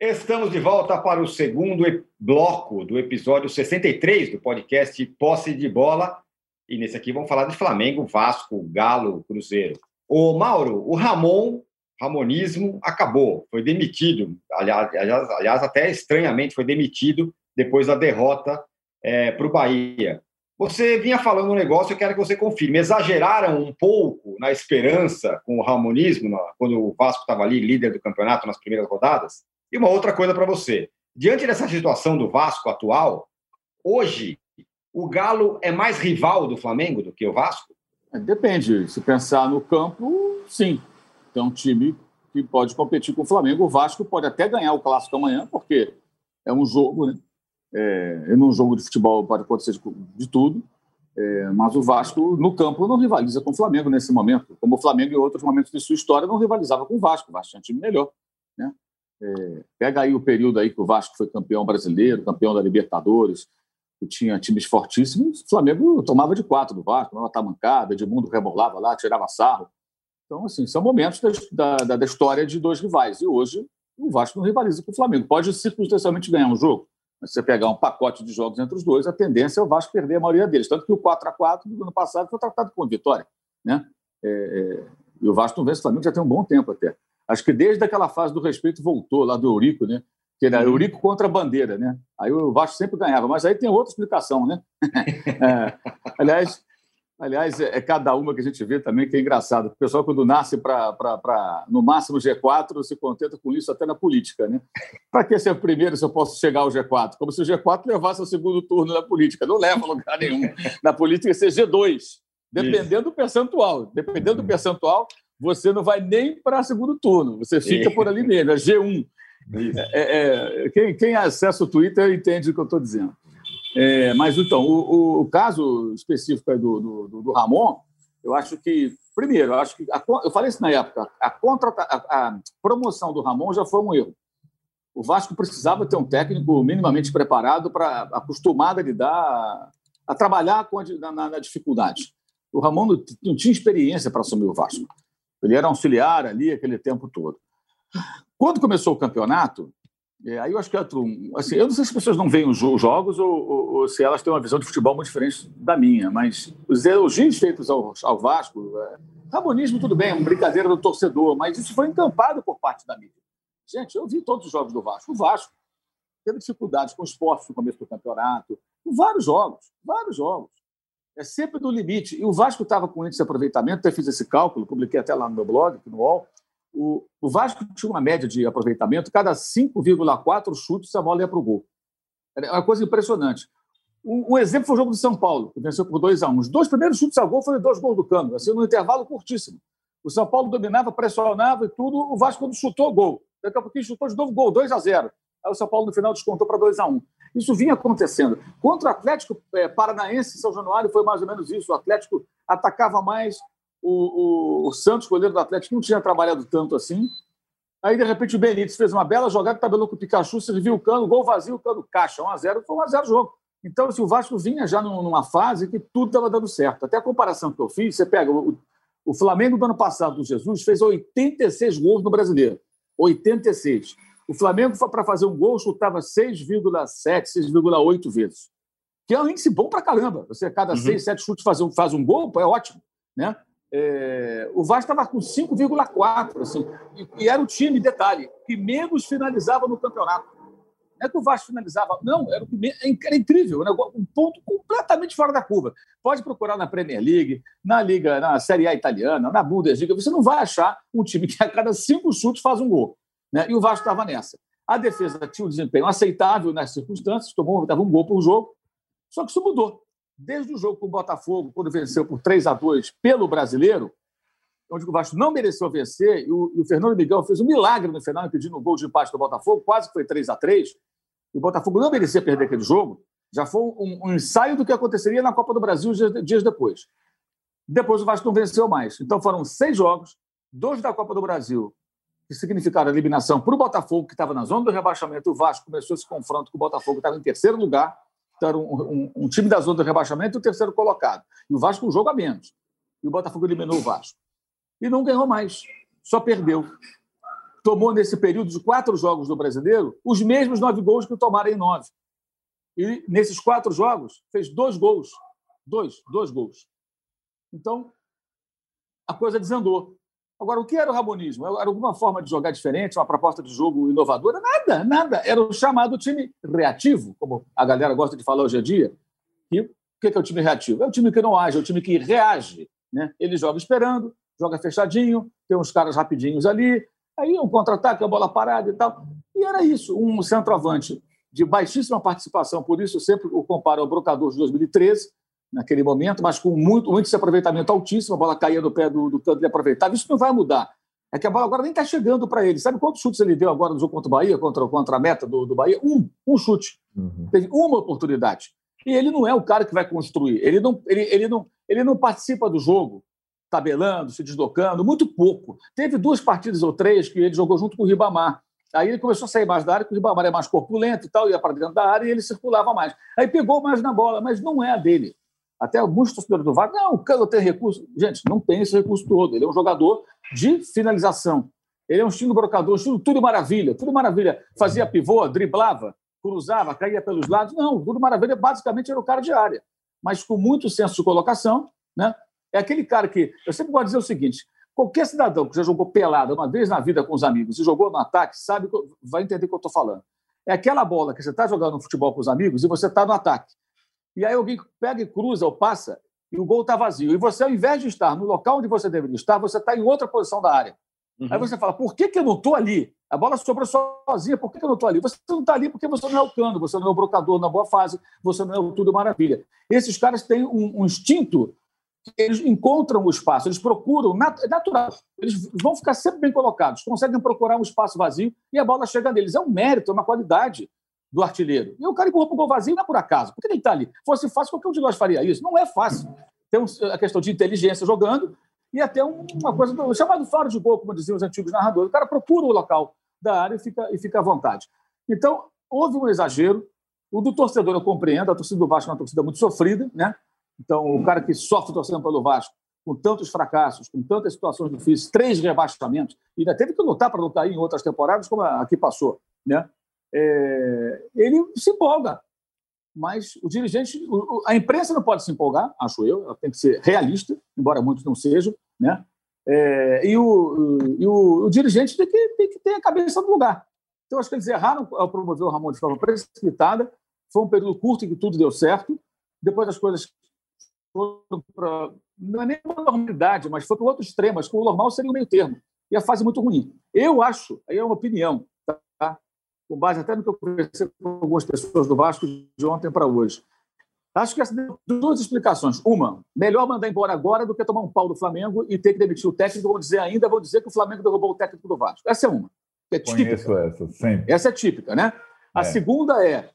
Estamos de volta para o segundo bloco do episódio 63 do podcast Posse de Bola. E nesse aqui vamos falar de Flamengo, Vasco, Galo, Cruzeiro. O Mauro, o Ramon, Ramonismo acabou, foi demitido. Aliás, aliás, até estranhamente foi demitido depois da derrota é, para o Bahia. Você vinha falando um negócio, eu quero que você confirme. Exageraram um pouco na esperança com o ramonismo, quando o Vasco estava ali, líder do campeonato nas primeiras rodadas? E uma outra coisa para você. Diante dessa situação do Vasco atual, hoje, o Galo é mais rival do Flamengo do que o Vasco? É, depende. Se pensar no campo, sim. Então, um time que pode competir com o Flamengo. O Vasco pode até ganhar o clássico amanhã, porque é um jogo, né? É, num jogo de futebol pode acontecer de, tudo, é, mas o Vasco, no campo, não rivaliza com o Flamengo nesse momento, como o Flamengo, em outros momentos de sua história, não rivalizava com o Vasco. O Vasco um time melhor. Né? É, pega aí o período aí que o Vasco foi campeão brasileiro, campeão da Libertadores, que tinha times fortíssimos. O Flamengo tomava de quatro do Vasco, tomava tamancada, Edmundo rebolava lá, tirava sarro. Então, assim, são momentos da, da, da história de dois rivais. E hoje, o Vasco não rivaliza com o Flamengo. Pode circunstancialmente ganhar um jogo, mas se você pegar um pacote de jogos entre os dois, a tendência é o Vasco perder a maioria deles. Tanto que o 4 a 4 do ano passado foi tratado como vitória. Né? É, é, e o Vasco não vence o Flamengo já tem um bom tempo até. Acho que desde aquela fase do respeito voltou, lá do Eurico, né? que era uhum. Eurico contra a bandeira. Né? Aí o Vasco sempre ganhava, mas aí tem outra explicação. Né? [laughs] é, aliás, Aliás, é, é, cada uma que a gente vê também que é engraçado. O pessoal, quando nasce para, no máximo, G4, se contenta com isso até na política. Né? Para que ser o primeiro se eu posso chegar ao G4? Como se o G4 levasse ao segundo turno na política. Não leva a lugar nenhum. [laughs] Na política, ser G2, dependendo isso. do percentual. Dependendo do percentual, você não vai nem para segundo turno. Você fica por ali mesmo, é G1. É, é, quem, quem acessa o Twitter entende o que eu estou dizendo. É, mas, então, o, o caso específico do, do, do, Ramon, eu acho que, primeiro, eu acho que, a, eu falei isso na época, a, contra, a, a promoção do Ramon já foi um erro. O Vasco precisava ter um técnico minimamente preparado para acostumado a lidar, a trabalhar com a, na, na dificuldade. O Ramon não, não tinha experiência para assumir o Vasco. Ele era auxiliar ali aquele tempo todo. Quando começou o campeonato, é, aí eu acho que é assim, eu não sei se as pessoas não veem os jogos ou, ou, ou, se elas têm uma visão de futebol muito diferente da minha, mas os elogios feitos ao, ao Vasco, é, rabonismo tudo bem, é uma brincadeira do torcedor, mas isso foi encampado por parte da mídia. Gente, eu vi todos os jogos do Vasco. O Vasco teve dificuldades com o esporte no começo do campeonato, vários jogos, vários jogos. É sempre do limite. E o Vasco estava com índice de aproveitamento, até fiz esse cálculo, publiquei até lá no meu blog, no UOL, o, o Vasco tinha uma média de aproveitamento, cada 5,4 chutes a bola ia para o gol. É uma coisa impressionante. Um, um, exemplo foi o jogo do São Paulo, que venceu por 2 a 1 um. Os dois primeiros chutes a gol foram dois gols do Cano, assim, num intervalo curtíssimo. O São Paulo dominava, pressionava e tudo. O Vasco, quando chutou, gol. Daqui a pouquinho chutou de novo, gol, 2 a 0 Aí o São Paulo, no final, descontou para 2 a 1 Isso vinha acontecendo. Contra o Atlético é, Paranaense, São Januário, foi mais ou menos isso. O Atlético atacava mais, o, o, o Santos, goleiro do Atlético, não tinha trabalhado tanto assim. Aí, de repente, o Benítez fez uma bela jogada, tabelou com o Pikachu, serviu o cano, gol vazio, o cano caixa, 1x0, foi 1x0 o jogo. Então, assim, o Vasco vinha já numa fase que tudo estava dando certo. Até a comparação que eu fiz, você pega o, o Flamengo do ano passado, do Jesus, fez 86 gols no Brasileiro. 86. O Flamengo, para fazer um gol, chutava 6,7, 6,8 vezes. Que é um índice bom para caramba. Você, a cada uhum. 6, 7 chutes, faz um, faz um gol, é ótimo. Né? É, o Vasco estava com 5,4, assim, e, e, era o time, detalhe, que menos finalizava no campeonato. Não é que o Vasco finalizava, não, era, era incrível, um ponto completamente fora da curva. Pode procurar na Premier League, na Liga, na Série A italiana, na Bundesliga, você não vai achar um time que a cada cinco chutes faz um gol. Né? E o Vasco estava nessa. A defesa tinha um desempenho aceitável nas circunstâncias, tomou dava um gol por jogo, só que isso mudou desde o jogo com o Botafogo, quando venceu por 3 a 2 pelo brasileiro, onde o Vasco não mereceu vencer, e o, e o Fernando Miguel fez um milagre no final, impedindo o gol de empate do Botafogo, quase foi 3 a 3 e o Botafogo não merecia perder aquele jogo. Já foi um, um ensaio do que aconteceria na Copa do Brasil dias, dias depois. Depois o Vasco não venceu mais. Então foram seis jogos, dois da Copa do Brasil, que significaram a eliminação para o Botafogo, que estava na zona do rebaixamento. O Vasco começou esse confronto com o Botafogo, que estava em terceiro lugar. Então, era um, um, um, time da zona do rebaixamento e o terceiro colocado. E o Vasco um jogo a menos. E o Botafogo eliminou o Vasco. E não ganhou mais, só perdeu. Tomou, nesse período de quatro jogos do brasileiro, os mesmos nove gols que tomaram em nove. E nesses quatro jogos, fez dois gols. Dois, dois gols. Então, a coisa desandou. Agora, o que era o ramonismo? Era alguma forma de jogar diferente, uma proposta de jogo inovadora? Nada, nada. Era o chamado time reativo, como a galera gosta de falar hoje em dia. E o que é o time reativo? É o time que não age, é o time que reage. Né? Ele joga esperando, joga fechadinho, tem uns caras rapidinhos ali, aí um contra-ataque, a bola parada e tal. E era isso, um centroavante de baixíssima participação, por isso sempre o comparo ao Brocador de 2013, naquele momento, mas com muito, muito esse aproveitamento altíssimo, a bola caía no pé do, do canto, ele aproveitava. Isso não vai mudar. É que a bola agora nem está chegando para ele. Sabe quantos chutes ele deu agora no jogo contra o Bahia, contra, contra a meta do, do Bahia? Um, um chute. Uhum. Teve uma oportunidade. E ele não é o cara que vai construir. Ele não, ele, ele não, ele não participa do jogo tabelando, se deslocando, muito pouco. Teve duas partidas ou três que ele jogou junto com o Ribamar. Aí ele começou a sair mais da área, porque o Ribamar é mais corpulento e tal, ia para dentro da área e ele circulava mais. Aí pegou mais na bola, mas não é a dele. Até alguns torcedores do Vasco, não, o Cano tem recurso. Gente, não tem esse recurso todo. Ele é um jogador de finalização. Ele é um estilo brocador, um estilo tudo maravilha. Tudo maravilha. Fazia pivô, driblava, cruzava, caía pelos lados. Não, tudo maravilha basicamente era o cara de área. Mas com muito senso de colocação, né? É aquele cara que. Eu sempre gosto de dizer o seguinte: qualquer cidadão que já jogou pelada uma vez na vida com os amigos e jogou no ataque, sabe, vai entender o que eu estou falando. É aquela bola que você está jogando no futebol com os amigos e você está no ataque e aí alguém pega e cruza ou passa e o gol está vazio. E você, ao invés de estar no local onde você deveria estar, você está em outra posição da área. Uhum. Aí você fala, por que, que eu não estou ali? A bola sobrou sozinha, por que, que eu não estou ali? Você não está ali porque você não é o cano, você não é o brocador na boa fase, você não é o tudo maravilha. Esses caras têm um, um instinto eles encontram o espaço, eles procuram, é natural, eles vão ficar sempre bem colocados, conseguem procurar um espaço vazio e a bola chega neles. É um mérito, é uma qualidade do artilheiro. E o cara empurrou para o gol vazio não é por acaso. Por que ele está ali? Fosse fácil, qualquer um de nós faria isso. Não é fácil. Tem a questão de inteligência jogando e até uma coisa do, chamado faro de gol, como diziam os antigos narradores. O cara procura o local da área e fica, e fica à vontade. Então, houve um exagero. O do torcedor eu compreendo. A torcida do Vasco é uma torcida muito sofrida, né? Então, o cara que sofre torcendo pelo Vasco, com tantos fracassos, com tantas situações difíceis, três rebaixamentos, ainda teve que lutar para cair em outras temporadas, como a que passou, né? É, ele se empolga. Mas o dirigente, a imprensa não pode se empolgar, acho eu, ela tem que ser realista, embora muitos não sejam, né? É, e, o, e o, o, dirigente tem que, tem que ter a cabeça no lugar. Então, acho que eles erraram ao promover o Ramon de forma precipitada. Foi um período curto em que tudo deu certo. Depois as coisas foram para. Não é nem uma normalidade, mas foi para outro extremo. Mas o normal seria o meio termo. E a fase muito ruim. Eu acho, aí é uma opinião, com base até no que eu conversei com algumas pessoas do Vasco de ontem para hoje. Acho que essa duas explicações. Uma, melhor mandar embora agora do que tomar um pau do Flamengo e ter que demitir o técnico. Vou dizer ainda, vou dizer que o Flamengo derrubou o técnico do Vasco. Essa é uma. É típica. essa, sempre. Essa é típica, né? A é. segunda é,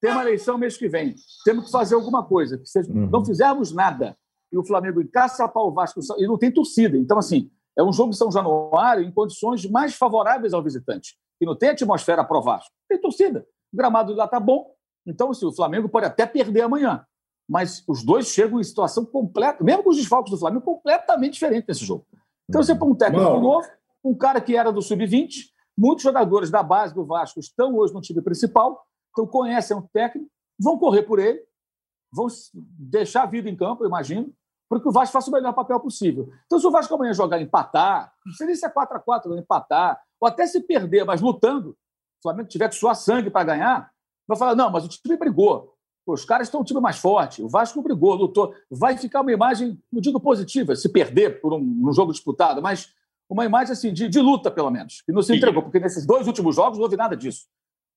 tem uma eleição mês que vem. Temos que fazer alguma coisa. Se uhum. não fizermos nada e o Flamengo encaça a pau o Vasco e não tem torcida. Então, assim, é um jogo de São Januário em condições mais favoráveis ao visitante que não tem atmosfera para o Vasco. Tem torcida. O gramado lá está bom. Então, assim, o Flamengo pode até perder amanhã. Mas os dois chegam em situação completa, mesmo com os desfalques do Flamengo, completamente diferente nesse jogo. Então, você põe um técnico Não. novo, um cara que era do Sub-20, muitos jogadores da base do Vasco estão hoje no time principal, então conhecem o técnico, vão correr por ele, vão deixar a vida em campo, eu imagino, para que o Vasco faça o melhor papel possível. Então, se o Vasco amanhã jogar empatar, não sei nem se é 4x4, empatar, ou até se perder, mas lutando, o Flamengo tiver que suar sangue para ganhar, vai falar: não, mas o time brigou. os caras estão um time mais forte, o Vasco brigou, lutou. Vai ficar uma imagem, não digo positiva, se perder por um, um jogo disputado, mas uma imagem assim de, de, luta, pelo menos, que não se entregou, porque nesses dois últimos jogos não houve nada disso.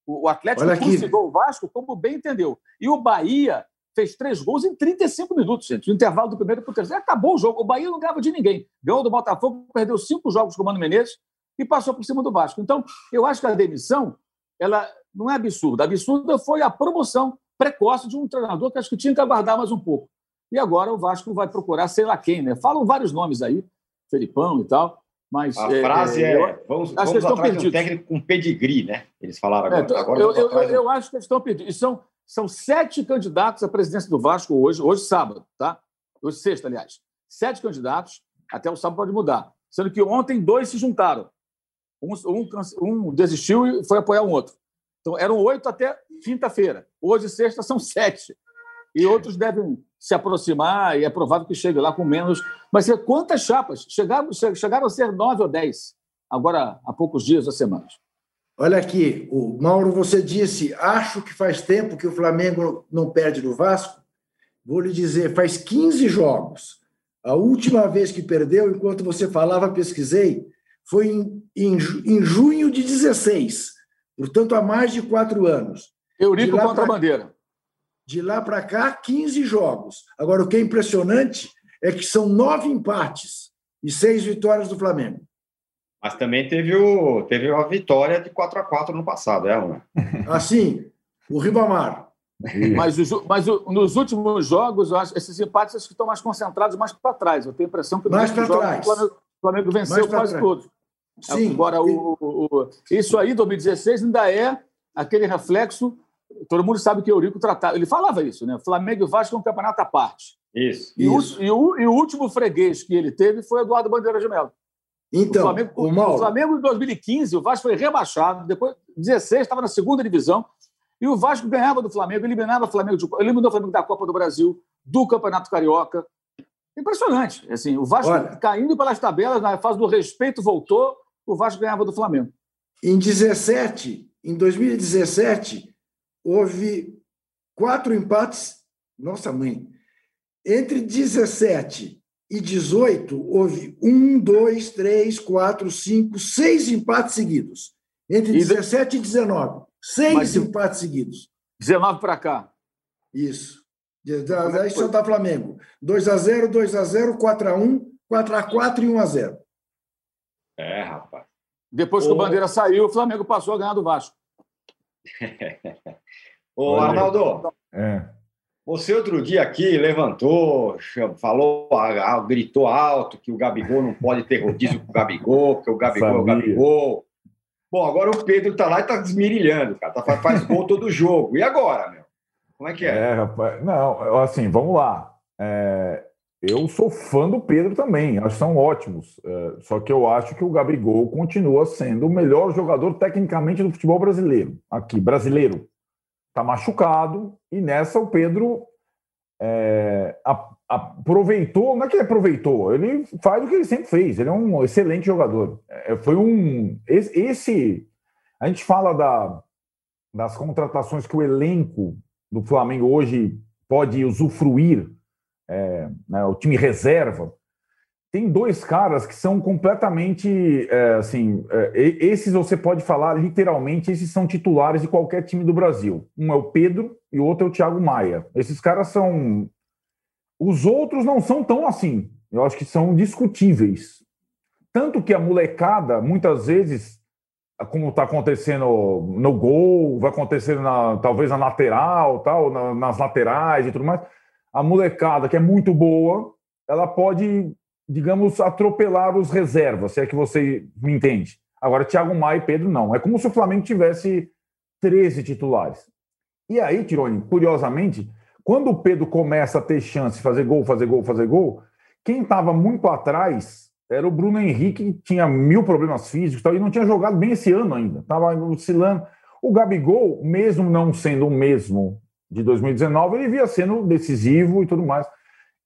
O, o Atlético trucidou o Vasco como bem entendeu. E o Bahia fez três gols em 35 minutos, gente. No intervalo do primeiro para o terceiro. Acabou o jogo. O Bahia não ganhava de ninguém. Ganhou do Botafogo, perdeu cinco jogos com o Mano Menezes e passou por cima do Vasco. Então, eu acho que a demissão ela não é absurda. A absurda foi a promoção precoce de um treinador que acho que tinha que aguardar mais um pouco. E agora o Vasco vai procurar sei lá quem, né? Falam vários nomes aí, Felipão e tal, mas... A é, frase é, é vamos, acho vamos atrás de um técnico com pedigree, né? Eles falaram agora. É, agora eu, eu, eu, eu, acho que eles estão pedindo. E são, são sete candidatos à presidência do Vasco hoje, hoje sábado, tá? Hoje sexta, aliás. Sete candidatos, até o sábado pode mudar. Sendo que ontem dois se juntaram. Um, um, um desistiu e foi apoiar um outro. Então, eram oito até quinta-feira. Hoje, sexta, são sete. E outros devem se aproximar, e é provável que chegue lá com menos. Mas quantas chapas? Chegaram, chegaram a ser nove ou dez, agora há poucos dias ou semanas. Olha aqui, o Mauro, você disse, acho que faz tempo que o Flamengo não perde no Vasco. Vou lhe dizer, faz 15 jogos. A última vez que perdeu, enquanto você falava, pesquisei, foi em, em, em junho de 16 portanto, há mais de quatro anos. Eurico contra pra, a bandeira. De lá para cá, 15 jogos. Agora, o que é impressionante é que são nove empates e seis vitórias do Flamengo. Mas também teve, o, teve a vitória de 4 a 4 no passado, é uma. Assim, o Ribamar. mas, mas nos últimos jogos, eu acho, esses empates acho que estão mais concentrados mais para trás. Eu tenho a impressão que mais para trás. o Flamengo, o Flamengo venceu quase trás. todos. Sim. Agora, o, o, isso aí, 2016, ainda é aquele reflexo. Todo mundo sabe que o Eurico tratava. Ele falava isso, né? Flamengo e Vasco é um campeonato à parte. Isso. E, isso. O, e, o, e o último freguês que ele teve foi Eduardo Bandeira de Mello. Então, o Flamengo, o, Mauro... o Flamengo em 2015, o Vasco foi rebaixado, depois 16 estava na segunda divisão, e o Vasco ganhava do Flamengo, eliminava o Flamengo, de, eliminou o Flamengo da Copa do Brasil, do Campeonato Carioca. Impressionante. Assim, o Vasco Olha... caindo pelas tabelas, na fase do respeito voltou, o Vasco ganhava do Flamengo. Em 17, em 2017, houve quatro empates. Nossa mãe. Entre 17 e 18, houve um, dois, três, quatro, cinco, seis empates seguidos. Entre 17 e 19, seis Mas, empates seguidos. 19 para cá. Isso. Aí só está Flamengo. 2 a 0 2 a 0 4 a 1 4 a 4 e 1 a 0 É, rapaz. Depois que o Bandeira saiu, o Flamengo passou a ganhar do Vasco. [laughs] Ô, Arnaldo, é. você outro dia aqui levantou, falou, gritou alto que o Gabigol não pode ter rodízio com o Gabigol, porque o Gabigol Sabia. é o Gabigol. Bom, agora o Pedro tá lá e tá desmirilhando, cara. Tá, faz gol todo jogo. E agora, meu? Como é que é? É, rapaz. Não, assim, vamos lá. É, eu sou fã do Pedro também, acho que são ótimos. É, só que eu acho que o Gabigol continua sendo o melhor jogador tecnicamente do futebol brasileiro. Aqui, brasileiro. Está machucado e nessa o Pedro é, aproveitou. Não é que ele aproveitou, ele faz o que ele sempre fez. Ele é um excelente jogador. É, foi um. Esse. A gente fala da, das contratações que o elenco do Flamengo hoje pode usufruir é, né, o time reserva, tem dois caras que são completamente é, assim. É, esses você pode falar literalmente, esses são titulares de qualquer time do Brasil. Um é o Pedro e o outro é o Thiago Maia. Esses caras são. Os outros não são tão assim. Eu acho que são discutíveis. Tanto que a molecada, muitas vezes, como está acontecendo no gol, vai acontecer na, talvez na lateral, tal, na, nas laterais e tudo mais a molecada, que é muito boa, ela pode, digamos, atropelar os reservas, se é que você me entende. Agora, Thiago Maia e Pedro não. É como se o Flamengo tivesse 13 titulares. E aí, Tironi, curiosamente, quando o Pedro começa a ter chance fazer gol, fazer gol, fazer gol, quem estava muito atrás era o Bruno Henrique, que tinha mil problemas físicos e não tinha jogado bem esse ano ainda. Estava oscilando. O Gabigol, mesmo não sendo o mesmo de 2019, ele via sendo decisivo e tudo mais.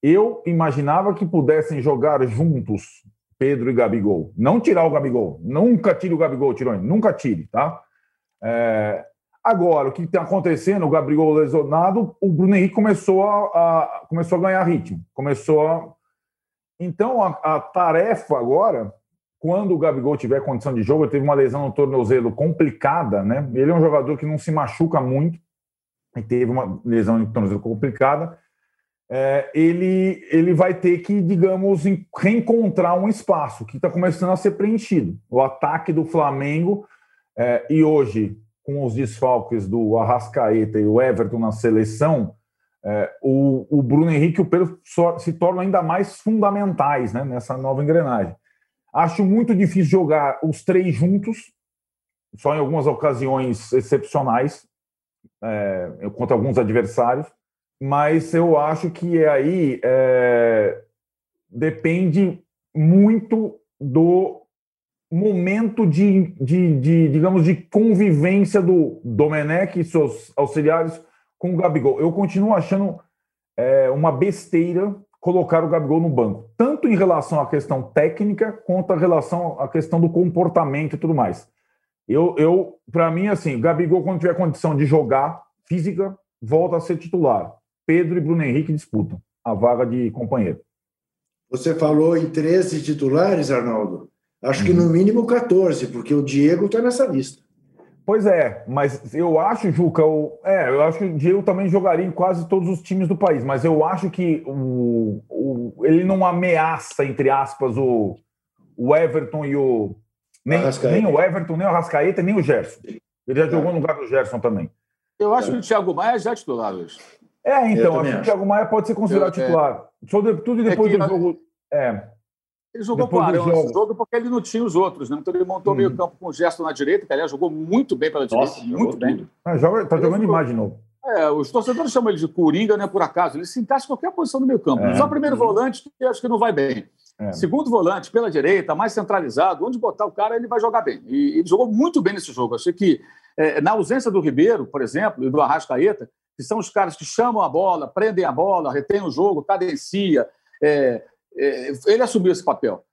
Eu imaginava que pudessem jogar juntos Pedro e Gabigol. Não tirar o Gabigol. Nunca tire o Gabigol, Tironi. Nunca tire, tá? É... Agora, o que está acontecendo? O Gabigol lesionado, o Bruno Henrique começou a, a, começou a ganhar ritmo. Começou a... Então, a, a tarefa agora quando o Gabigol tiver condição de jogo, ele teve uma lesão no tornozelo complicada, né? Ele é um jogador que não se machuca muito e teve uma lesão em tornozelo complicada, é, ele, ele vai ter que, digamos, reencontrar um espaço que está começando a ser preenchido. O ataque do Flamengo, é, e hoje, com os desfalques do Arrascaeta e o Everton na seleção, é, o, o, Bruno Henrique e o Pedro se tornam ainda mais fundamentais né, nessa nova engrenagem. Acho muito difícil jogar os três juntos, só em algumas ocasiões excepcionais, é, contra alguns adversários, mas eu acho que aí é, depende muito do momento de, de, de, digamos, de convivência do Domenech e seus auxiliares com o Gabigol. Eu continuo achando é, uma besteira colocar o Gabigol no banco, tanto em relação à questão técnica quanto em relação à questão do comportamento e tudo mais. Eu, eu para mim, assim, Gabigol, quando tiver condição de jogar física, volta a ser titular. Pedro e Bruno Henrique disputam a vaga de companheiro. Você falou em 13 titulares, Arnaldo. Acho que no uhum. mínimo 14, porque o Diego está nessa lista. Pois é, mas eu acho, Juca, o, é, eu acho que o Diego também jogaria em quase todos os times do país, mas eu acho que o, o, ele não ameaça, entre aspas, o, o Everton e o. Nem, nem o Everton, nem o Rascaeta, nem o Gerson. Ele já é. jogou no lugar do Gerson também. Eu acho é. que o Thiago Maia já é titular hoje. É, então, acho que o Thiago Maia pode ser considerado eu, é. titular. É... Tudo depois do jogo. É. Ele jogou Depois com o Arão nesse jogo porque ele não tinha os outros, né? Então ele montou hum. meio campo com o gesto na direita, que aliás jogou muito bem pela Nossa, direita, muito bem. Ah, joga, tá jogando demais de novo. É, os torcedores chamam ele de Coringa, né, por acaso. Ele se encaixa em qualquer posição do meio campo. É. Só primeiro volante, que acho que não vai bem. É. Segundo volante, pela direita, mais centralizado, onde botar o cara, ele vai jogar bem. E ele jogou muito bem nesse jogo. Achei que, é, na ausência do Ribeiro, por exemplo, e do Arrascaeta, que são os caras que chamam a bola, prendem a bola, retêm o jogo, cadencia, é, é, ele assumiu esse papel.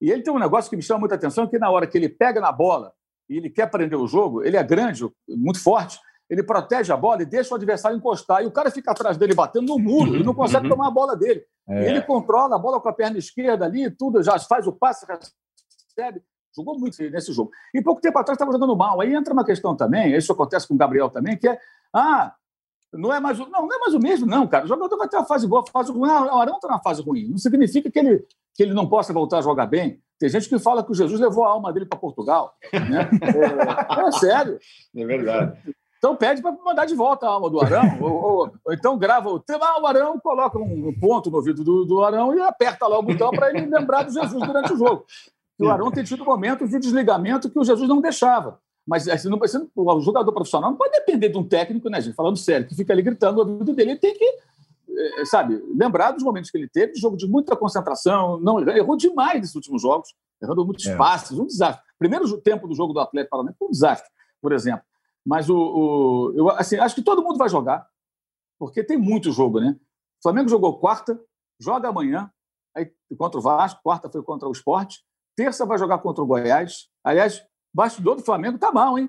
E ele tem um negócio que me chama muita atenção, que na hora que ele pega na bola e ele quer prender o jogo, ele é grande, muito forte, ele protege a bola e deixa o adversário encostar. E o cara fica atrás dele batendo no muro e não consegue uhum. tomar a bola dele. É. Ele controla a bola com a perna esquerda ali, tudo, já faz o passe, recebe. Jogou muito nesse jogo. E pouco tempo atrás estava jogando mal. Aí entra uma questão também, isso acontece com o Gabriel também, que é: ah, não é mais o, não, não é mais o mesmo, não, cara. O jogador vai ter uma fase boa, fase ruim. Ah, o Arão está na fase ruim. Não significa que ele, que ele não possa voltar a jogar bem. Tem gente que fala que o Jesus levou a alma dele para Portugal. Né? [laughs] É, é, sério. É verdade. Então pede para mandar de volta a alma do Arão, ou, ou, ou, então grava o tema, ah, o Arão, coloca um ponto no ouvido do, do Arão e aperta lá o botão para ele lembrar do Jesus durante o jogo. E o Arão tem tido momentos de desligamento que o Jesus não deixava. Mas assim, não, assim, o jogador profissional não pode depender de um técnico, né, gente? Falando sério, que fica ali gritando no ouvido dele. Ele tem que, eh, sabe, lembrar dos momentos que ele teve, de jogo de muita concentração. Não, errou demais nesses últimos jogos, errando muitos é. passes, um desastre. Primeiro tempo do jogo do Atlético Paranaense foi um desastre, por exemplo. Mas o, o, eu assim, acho que todo mundo vai jogar, porque tem muito jogo, né? O Flamengo jogou quarta, joga amanhã, aí contra o Vasco, quarta foi contra o Esporte, terça vai jogar contra o Goiás. Aliás, bastidor do Flamengo tá mal, hein?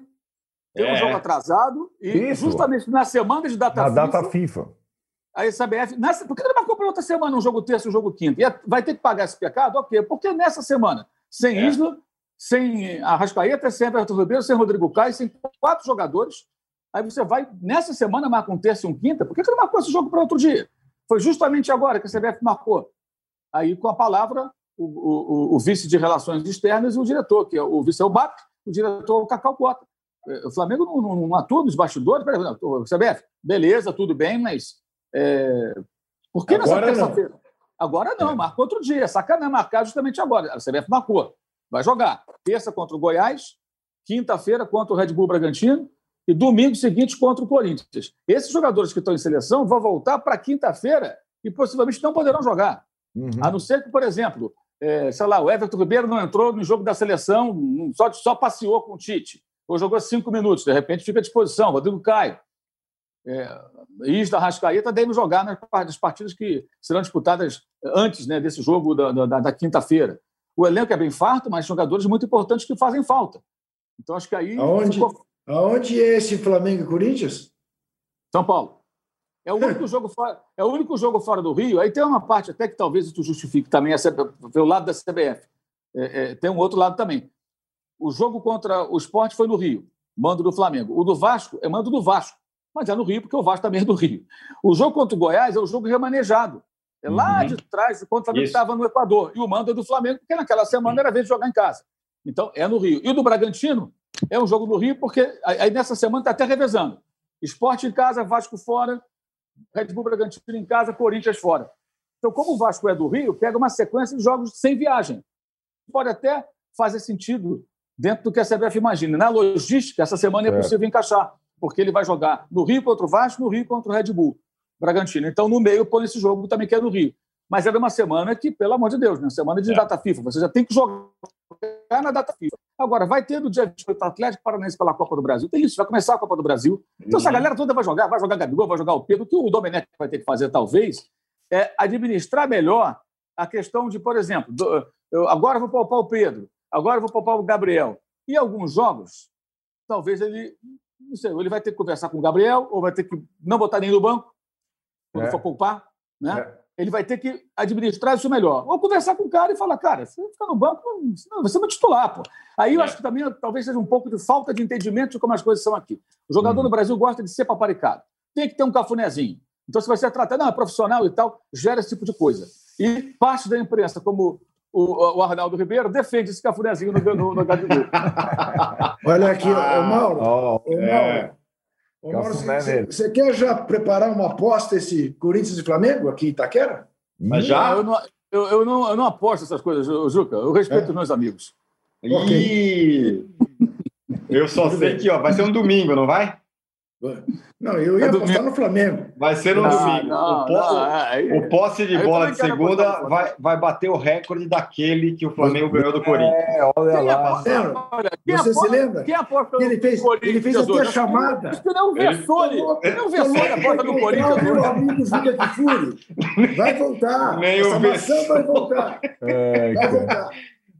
Tem é. um jogo atrasado e Isso. justamente na semana de data na FIFA. data FIFA. A CBF. Nessa, por que não marcou para outra semana um jogo terça e um jogo quinto? E vai ter que pagar esse pecado? Ok. Porque nessa semana, sem é. Isla, sem Arrascaeta, sem Everton Ribeiro, sem Rodrigo Caio, sem quatro jogadores. Aí você vai, nessa semana, marca um terça e um quinta. Por que, que não marcou esse jogo para outro dia? Foi justamente agora que a CBF marcou. Aí, com a palavra, o, o, o vice de Relações Externas e o diretor, que é o vice é o BAP, o diretor Cacau Cota. É, o Flamengo não, não, não atua nos bastidores. Peraí, não, CBF, beleza, tudo bem, mas é, por que nessa terça-feira? Agora não, é. marcou outro dia. Sacanagem marcar justamente agora. A CBF marcou. Vai jogar. Terça contra o Goiás, quinta-feira contra o Red Bull Bragantino e domingo seguinte contra o Corinthians. Esses jogadores que estão em seleção vão voltar para quinta-feira e possivelmente não poderão jogar. Uhum. A não ser que, por exemplo, é, sei lá, o Everton Ribeiro não entrou no jogo da seleção, só, só passeou com o Tite, ou jogou cinco minutos, de repente fica à disposição. Rodrigo Caio, é, Isla Rascaeta devem jogar nas partidas que serão disputadas antes né, desse jogo da, da, da quinta-feira. O elenco é bem farto, mas jogadores muito importantes que fazem falta. Então acho que aí. Aonde, ficou... aonde é esse Flamengo e Corinthians? São Paulo. É o [laughs] único jogo fora, é o único jogo fora do Rio. Aí tem uma parte até que talvez isso justifique também pelo lado da CBF. É, é, tem um outro lado também. O jogo contra o esporte foi no Rio, mando do Flamengo. O do Vasco é mando do Vasco, mas é no Rio, porque o Vasco também é do Rio. O jogo contra o Goiás é o jogo remanejado. É lá uhum. de trás, quando o Flamengo estava no Equador. E o mando é do Flamengo, porque naquela semana era vez de jogar em casa. Então, é no Rio. E o do Bragantino É um jogo no Rio, porque aí nessa semana está até revezando. Esporte em casa, Vasco fora, Red Bull Bragantino em casa, Corinthians fora. Então, como o Vasco é do Rio, pega uma sequência de jogos sem viagem. Pode até fazer sentido dentro do que a CBF imagina. Na logística, essa semana é possível encaixar, porque ele vai jogar no Rio contra o Vasco, no Rio contra o Red Bull Bragantino. Então, no meio, põe esse jogo também que é no Rio. Mas era uma semana que, pelo amor de Deus, né? semana de é. data FIFA. Você já tem que jogar na data FIFA. Agora, vai ter no dia 28 Atlético Paranaense pela Copa do Brasil. Tem isso, vai começar a Copa do Brasil. Então, uhum. essa galera toda vai jogar, vai jogar Gabigol, vai jogar o Pedro. O que o Domenech vai ter que fazer, talvez, é administrar melhor a questão de, por exemplo, do, eu agora vou poupar o Pedro, agora vou poupar o Gabriel. E alguns jogos, talvez ele, não sei, ele vai ter que conversar com o Gabriel, ou vai ter que não botar nem no banco, quando é. for poupar, né? É ele vai ter que administrar isso melhor. Ou conversar com o cara e falar, cara, você fica no banco, não, você é titular, pô. Aí eu é. acho que também talvez seja um pouco de falta de entendimento de como as coisas são aqui. O jogador hum. no Brasil gosta de ser paparicado. Tem que ter um cafunézinho. Então, se vai ser tratado, não, é profissional e tal, gera esse tipo de coisa. E parte da imprensa, como o, o Arnaldo Ribeiro, defende esse cafunézinho no, no, no Gabigol. [laughs] Olha aqui, ah, Mauro. Oh, Mauro. É. Ô, Mauro, você, você, quer já preparar uma aposta esse Corinthians e Flamengo aqui em Itaquera? Mas já? Eu não, eu, eu não, eu não aposto essas coisas, Juca. Eu respeito é. os meus amigos. Okay. Eu só sei que ó, vai ser um domingo, não vai? Não, eu ia é apostar no Flamengo. Vai ser no domingo. Não, o, posse, não, aí, o posse de bola de segunda vai, vai bater o recorde daquele que o Flamengo ganhou do Corinthians. É, olha lá. Quem Você aposta, se lembra? Quem aposta ele fez, ele fez até a chamada. Isso não é Vessone. Não é Vessone a porta do Corinthians. Meu amigo Júlia de Fúria. [laughs] Vai voltar. Nem Essa maçã vai voltar. É, vai voltar.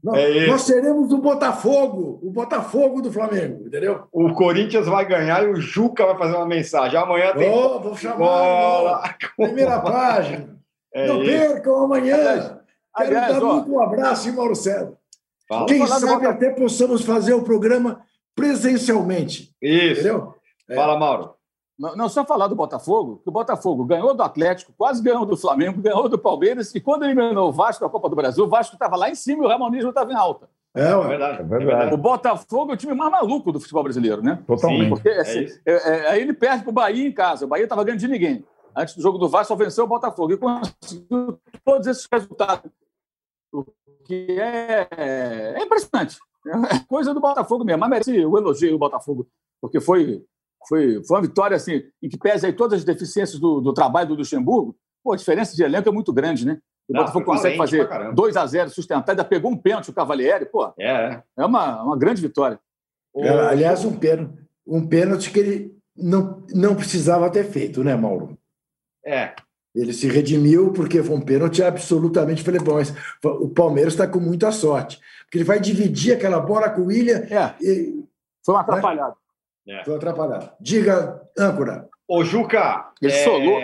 Nós, é nós seremos o Botafogo, o Botafogo do Flamengo, entendeu? O Corinthians vai ganhar e o Juca vai fazer uma mensagem. Amanhã tem. Oh, vou chamar. Bola. Primeira página. [laughs] É Não isso. percam amanhã. Quero aliás, dar ó, muito um abraço e Mauro César. Fala. Quem sabe até possamos fazer o programa presencialmente. Isso. Entendeu? Fala, Mauro. Não, só falar do Botafogo, que o Botafogo ganhou do Atlético, quase ganhou do Flamengo, ganhou do Palmeiras, e quando eliminou o Vasco da Copa do Brasil, o Vasco estava lá em cima e o Ramonismo estava em alta. É, é verdade, é verdade. O Botafogo é o time mais maluco do futebol brasileiro, né? Totalmente. Sim, porque assim, é é, é, aí ele perde para o Bahia em casa. O Bahia estava ganhando de ninguém. Antes do jogo do Vasco, só venceu o Botafogo. E conseguiu todos esses resultados. O que é, é impressionante. É coisa do Botafogo mesmo. Mas merece o elogio do Botafogo, porque foi foi, foi uma vitória assim, em que pese aí todas as deficiências do, do trabalho do Luxemburgo. Pô, a diferença de elenco é muito grande, né? O Botafogo consegue fazer 2 a 0 sustentar, ainda pegou um pênalti o Cavalieri, pô. É, é. é uma, uma grande vitória. É, aliás, um pênalti, um pênalti que ele não, não precisava ter feito, né, Mauro? É. Ele se redimiu porque foi um pênalti absolutamente. Falei, bom, mas o Palmeiras está com muita sorte. Porque ele vai dividir aquela bola com o William. É. E, foi um né? atrapalhado. Estou é. atrapalhado. Diga, âncora. Ô, Juca. Ele é... solou.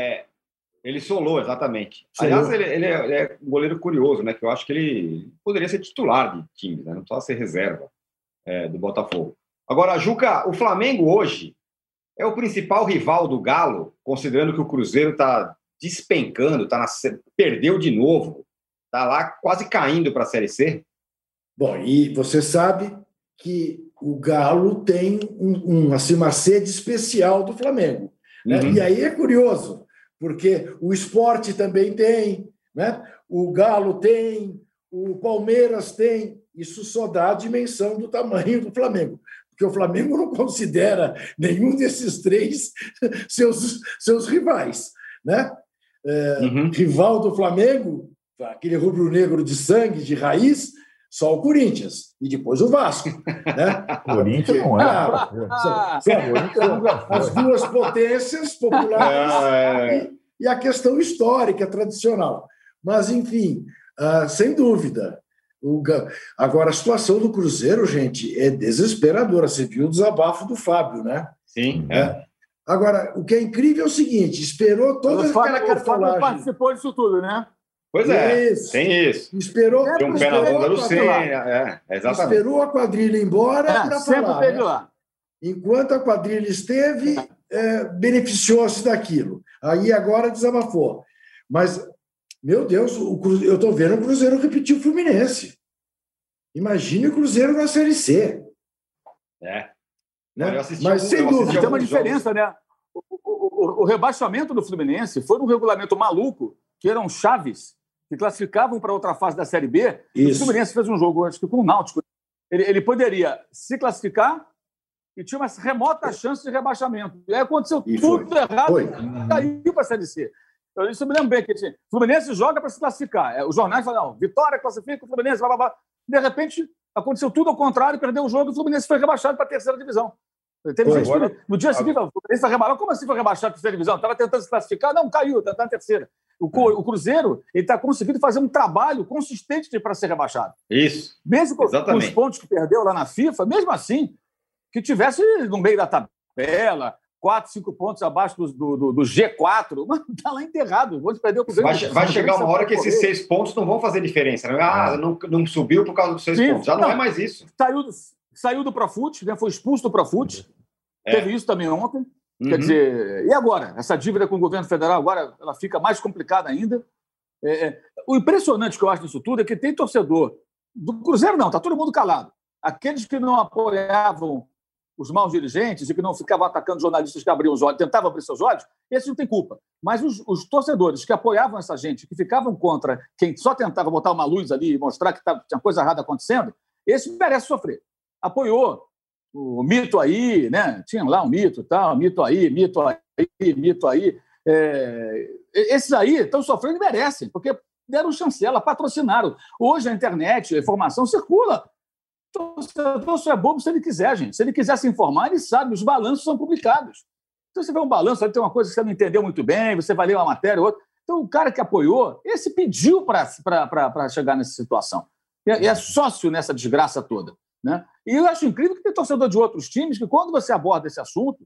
Ele solou, exatamente. Solou. Aliás, ele, ele, é, ele, é, um goleiro curioso, né? Que eu acho que ele poderia ser titular de time, né? Não precisa ser reserva é, do Botafogo. Agora, Juca, o Flamengo hoje é o principal rival do Galo, considerando que o Cruzeiro está despencando, tá na, perdeu de novo, está lá quase caindo para a Série C. Bom, e você sabe que o Galo tem um, um, assim, uma sede especial do Flamengo. Né? Uhum. E aí é curioso, porque o esporte também tem, né? o Galo tem, o Palmeiras tem. Isso só dá a dimensão do tamanho do Flamengo. Porque o Flamengo não considera nenhum desses três [laughs] seus, seus rivais. Né? É, uhum. Rival do Flamengo, aquele rubro-negro de sangue, de raiz, só o Corinthians e depois o Vasco. Né? [laughs] Corinthians não é. Ah, ah, as duas potências populares [laughs] é. e, e, a questão histórica, tradicional. Mas, enfim, uh, sem dúvida. O, agora, a situação do Cruzeiro, gente, é desesperadora. Você viu o desabafo do Fábio, né? Sim. É. Agora, o que é incrível é o seguinte: esperou toda o aquela Fábio, cartolagem. O Fábio participou disso tudo, né? Pois é, isso. tem isso. Esperou, tem um pé na bunda do Senna. É, exatamente. Esperou a quadrilha embora é, para falar. Né? lá. Enquanto a quadrilha esteve, é, beneficiou-se daquilo. Aí agora desabafou. Mas, meu Deus, o Cruzeiro, eu estou vendo o Cruzeiro repetir o Fluminense. Imagine o Cruzeiro na Série C. É. Né? Assisti Mas sem dúvida. Tem uma diferença, né? O, o- o- o rebaixamento do Fluminense foi um regulamento maluco, que eram chaves que classificavam para outra fase da Série B. O Isso. Fluminense fez um jogo, acho que com o Náutico. Ele, ele poderia se classificar e tinha uma remota chance de rebaixamento. E aí aconteceu E tudo errado, Foi. caiu para a Série C. Eu, isso eu me lembro bem, que assim, o Fluminense joga para se classificar. É, Os jornais falam, não, Vitória classifica o Fluminense, blá, blá, blá. De repente, aconteceu tudo ao contrário, perdeu o jogo e o Fluminense foi rebaixado para a terceira divisão. Teve que, no dia seguinte, o Fluminense foi rebaixado. Como assim foi rebaixado para a terceira divisão? Estava tentando se classificar? Não, caiu, está na terceira. O, o Cruzeiro está conseguindo fazer um trabalho consistente para ser rebaixado. Isso. Mesmo com, com os pontos que perdeu lá na FIFA, mesmo assim, que tivesse no meio da tabela, quatro, cinco pontos abaixo do, do, do- do G4, mas está lá enterrado. Onde perdeu o Cruzeiro. Vai, vai chegar uma hora que esses seis pontos não vão fazer diferença. Né? Ah, não, não subiu por causa dos seis Sim. pontos. Já não, Não. é mais isso. Saiu, saiu do Profut, né? foi expulso do Profut. É. Teve isso também ontem. Quer Uhum. dizer, e agora? Essa dívida com o governo federal agora ela fica mais complicada ainda. É, é, o impressionante que eu acho disso tudo é que tem torcedor do Cruzeiro, não, está todo mundo calado. Aqueles que não apoiavam os maus dirigentes e que não ficavam atacando jornalistas que abriam os olhos, tentavam abrir seus olhos, esses não têm culpa. Mas os, os torcedores que apoiavam essa gente, que ficavam contra quem só tentava botar uma luz ali e mostrar que tava, tinha coisa errada acontecendo, esse merece sofrer. Apoiou o mito aí, né? Tinha lá um mito, tal, mito aí, mito aí, mito aí. É, esses aí estão sofrendo e merecem, porque deram chancela, patrocinaram. Hoje a internet, a informação circula. O torcedor é bobo se ele quiser, gente. Se ele quiser se informar, ele sabe, os balanços são publicados. Então você vê um balanço, tem uma coisa que você não entendeu muito bem, você vai ler uma matéria, outra. Então o cara que apoiou, esse pediu para chegar nessa situação. É, e é sócio nessa desgraça toda. Né? E eu acho incrível que tem torcedor de outros times que, quando você aborda esse assunto,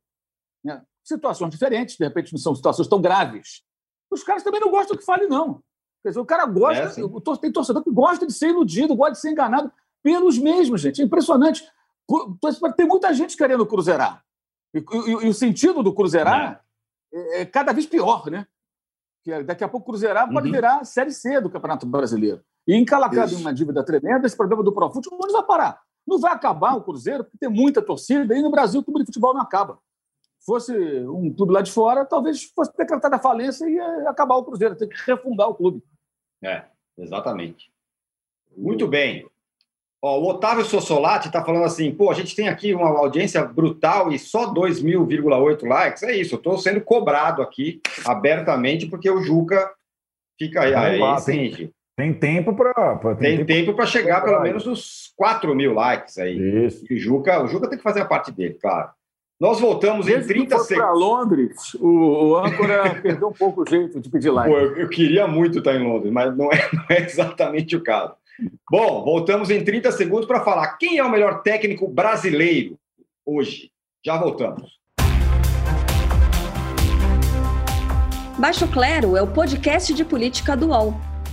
né, situações diferentes, de repente não são situações tão graves, os caras também não gostam que fale, não. Quer dizer, o cara gosta, É, sim. o tor- tem torcedor que gosta de ser iludido, gosta de ser enganado pelos mesmos, gente. É impressionante. Tem muita gente querendo cruzeirar. E, e- e o sentido do cruzeirar é, é cada vez pior, né? Que é- daqui a pouco cruzeirar pode Uhum. virar Série C do Campeonato Brasileiro. E encalacrado Isso. em uma dívida tremenda, esse problema do Profut, onde vai parar? Não vai acabar o Cruzeiro, porque tem muita torcida, e no Brasil o clube de futebol não acaba. Fosse um clube lá de fora, talvez fosse decretada a falência e ia acabar o Cruzeiro, tem que refundar o clube. É, exatamente. Muito bem. Ó, o Otávio Sossolati está falando assim: pô, a gente tem aqui uma audiência brutal e só 2.000,8 likes. É isso, eu estou sendo cobrado aqui abertamente porque o Juca fica aí. Vamos aí sim, tem-. Tem tempo para. tem tempo para chegar pelo menos nos 4 mil likes aí. Isso. E o Juca, o Juca tem que fazer a parte dele, claro. Nós voltamos em Desde que 30 foi para segundos. Londres, o, o âncora [laughs] perdeu um pouco o jeito de pedir like. Pô, eu, eu queria muito estar em Londres, mas não é, [laughs] não é exatamente o caso. Bom, voltamos em 30 segundos para falar quem é o melhor técnico brasileiro hoje. Já voltamos. Baixo Clero é o podcast de política do UOL.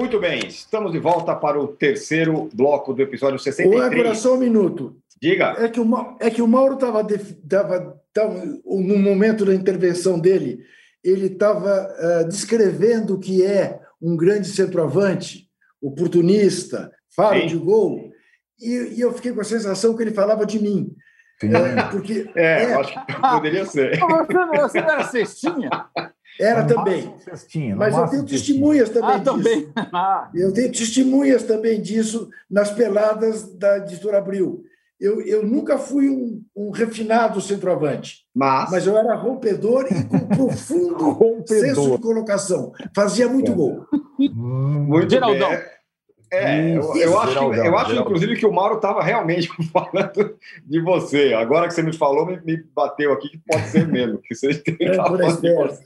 Muito bem, estamos de volta para o terceiro bloco do episódio Ô, 63. Âncora, só um minuto. Diga. É que o, Ma- é que o Mauro estava. No momento da intervenção dele, ele estava descrevendo o que é um grande centroavante, oportunista, faro Sim. de gol. E, e eu fiquei com a sensação que ele falava de mim. Sim. É, porque É, É. eu acho que poderia [laughs] ser. Você, não- você não era cestinha? Era No também. Mas eu tenho cestinha. testemunhas também Ah, disso. também. [laughs] Ah, Eu tenho testemunhas também disso nas peladas da editora Abril. Eu, eu nunca fui um, um refinado centroavante, Mas, mas eu era rompedor e com profundo [laughs] senso de colocação. Fazia muito gol. Hum, muito Geraldão. bem. É, eu, eu acho, Geraldão, eu acho Geraldão. inclusive que o Mauro estava realmente [laughs] falando de você. Agora que você me falou, me, me bateu aqui que pode ser mesmo. Que você tem que É, falando de esperto. você.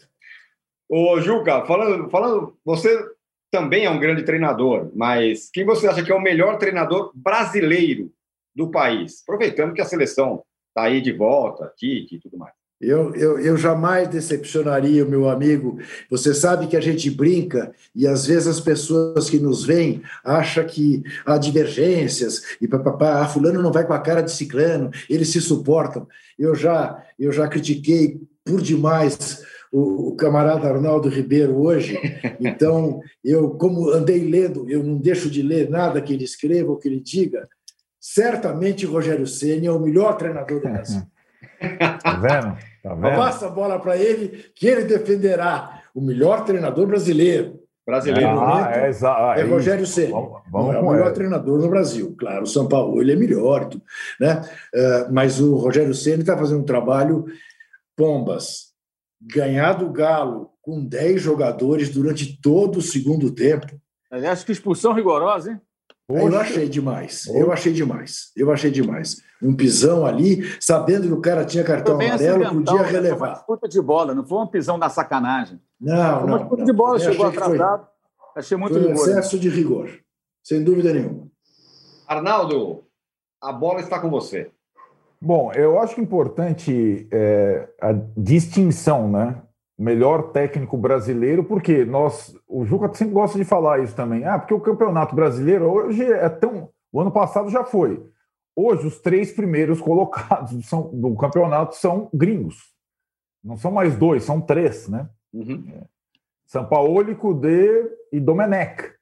Ô, Juca, falando, falando, você também é um grande treinador, mas quem você acha que é o melhor treinador brasileiro do país? Aproveitando que a seleção está aí de volta, Tite e tudo mais. Eu, eu, eu jamais decepcionaria o meu amigo. Você sabe que a gente brinca e às vezes as pessoas que nos veem acham que há divergências e papapá, ah, fulano não vai com a cara de ciclano, eles se suportam. Eu já, eu já critiquei por demais o, o, camarada Arnaldo Ribeiro hoje. [laughs] Então, eu, como andei lendo, eu não deixo de ler nada que ele escreva ou que ele diga. Certamente Rogério Ceni é o melhor treinador do Brasil. [laughs] Tá vendo? Tá vendo? Passa a bola para ele, que ele defenderá o melhor treinador brasileiro. Brasileiro. Ah, é, é, é Rogério Ceni. é o melhor ele. treinador no Brasil. Claro, o São Paulo ele é melhor, né? Uh, mas o Rogério Ceni está fazendo um trabalho pombas. Ganhar do Galo com 10 jogadores durante todo o segundo tempo. Aliás, que expulsão rigorosa, hein? Poxa. Eu achei demais. Eu achei demais. Eu achei demais. Um pisão ali, sabendo que o cara tinha cartão amarelo, podia né? relevar. Foi uma disputa de bola, não foi uma pisão na sacanagem. Não, foi uma disputa não. de bola, eu chegou atrasado. Foi, achei muito foi rigor. excesso de rigor, sem dúvida nenhuma. Arnaldo, a bola está com você. Bom, eu acho importante é, a distinção, né? melhor técnico brasileiro, porque nós, o Juca sempre gosta de falar isso também. Ah, porque o campeonato brasileiro hoje é tão. O ano passado já foi. Hoje, os três primeiros colocados do, são, do campeonato são gringos. Não são mais dois, são três, né? Uhum. É. São Paulo, Cudê e Domenech.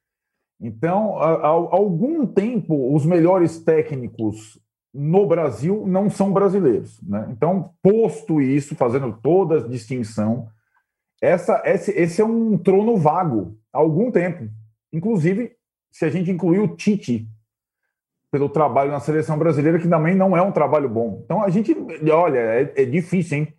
Então, há, há algum tempo, os melhores técnicos no Brasil não são brasileiros. Né? Então, posto isso, fazendo toda a distinção, essa, esse, esse é um trono vago há algum tempo. Inclusive, se a gente incluir o Tite pelo trabalho na seleção brasileira, que também não é um trabalho bom. Então a gente, olha, é, é difícil, hein?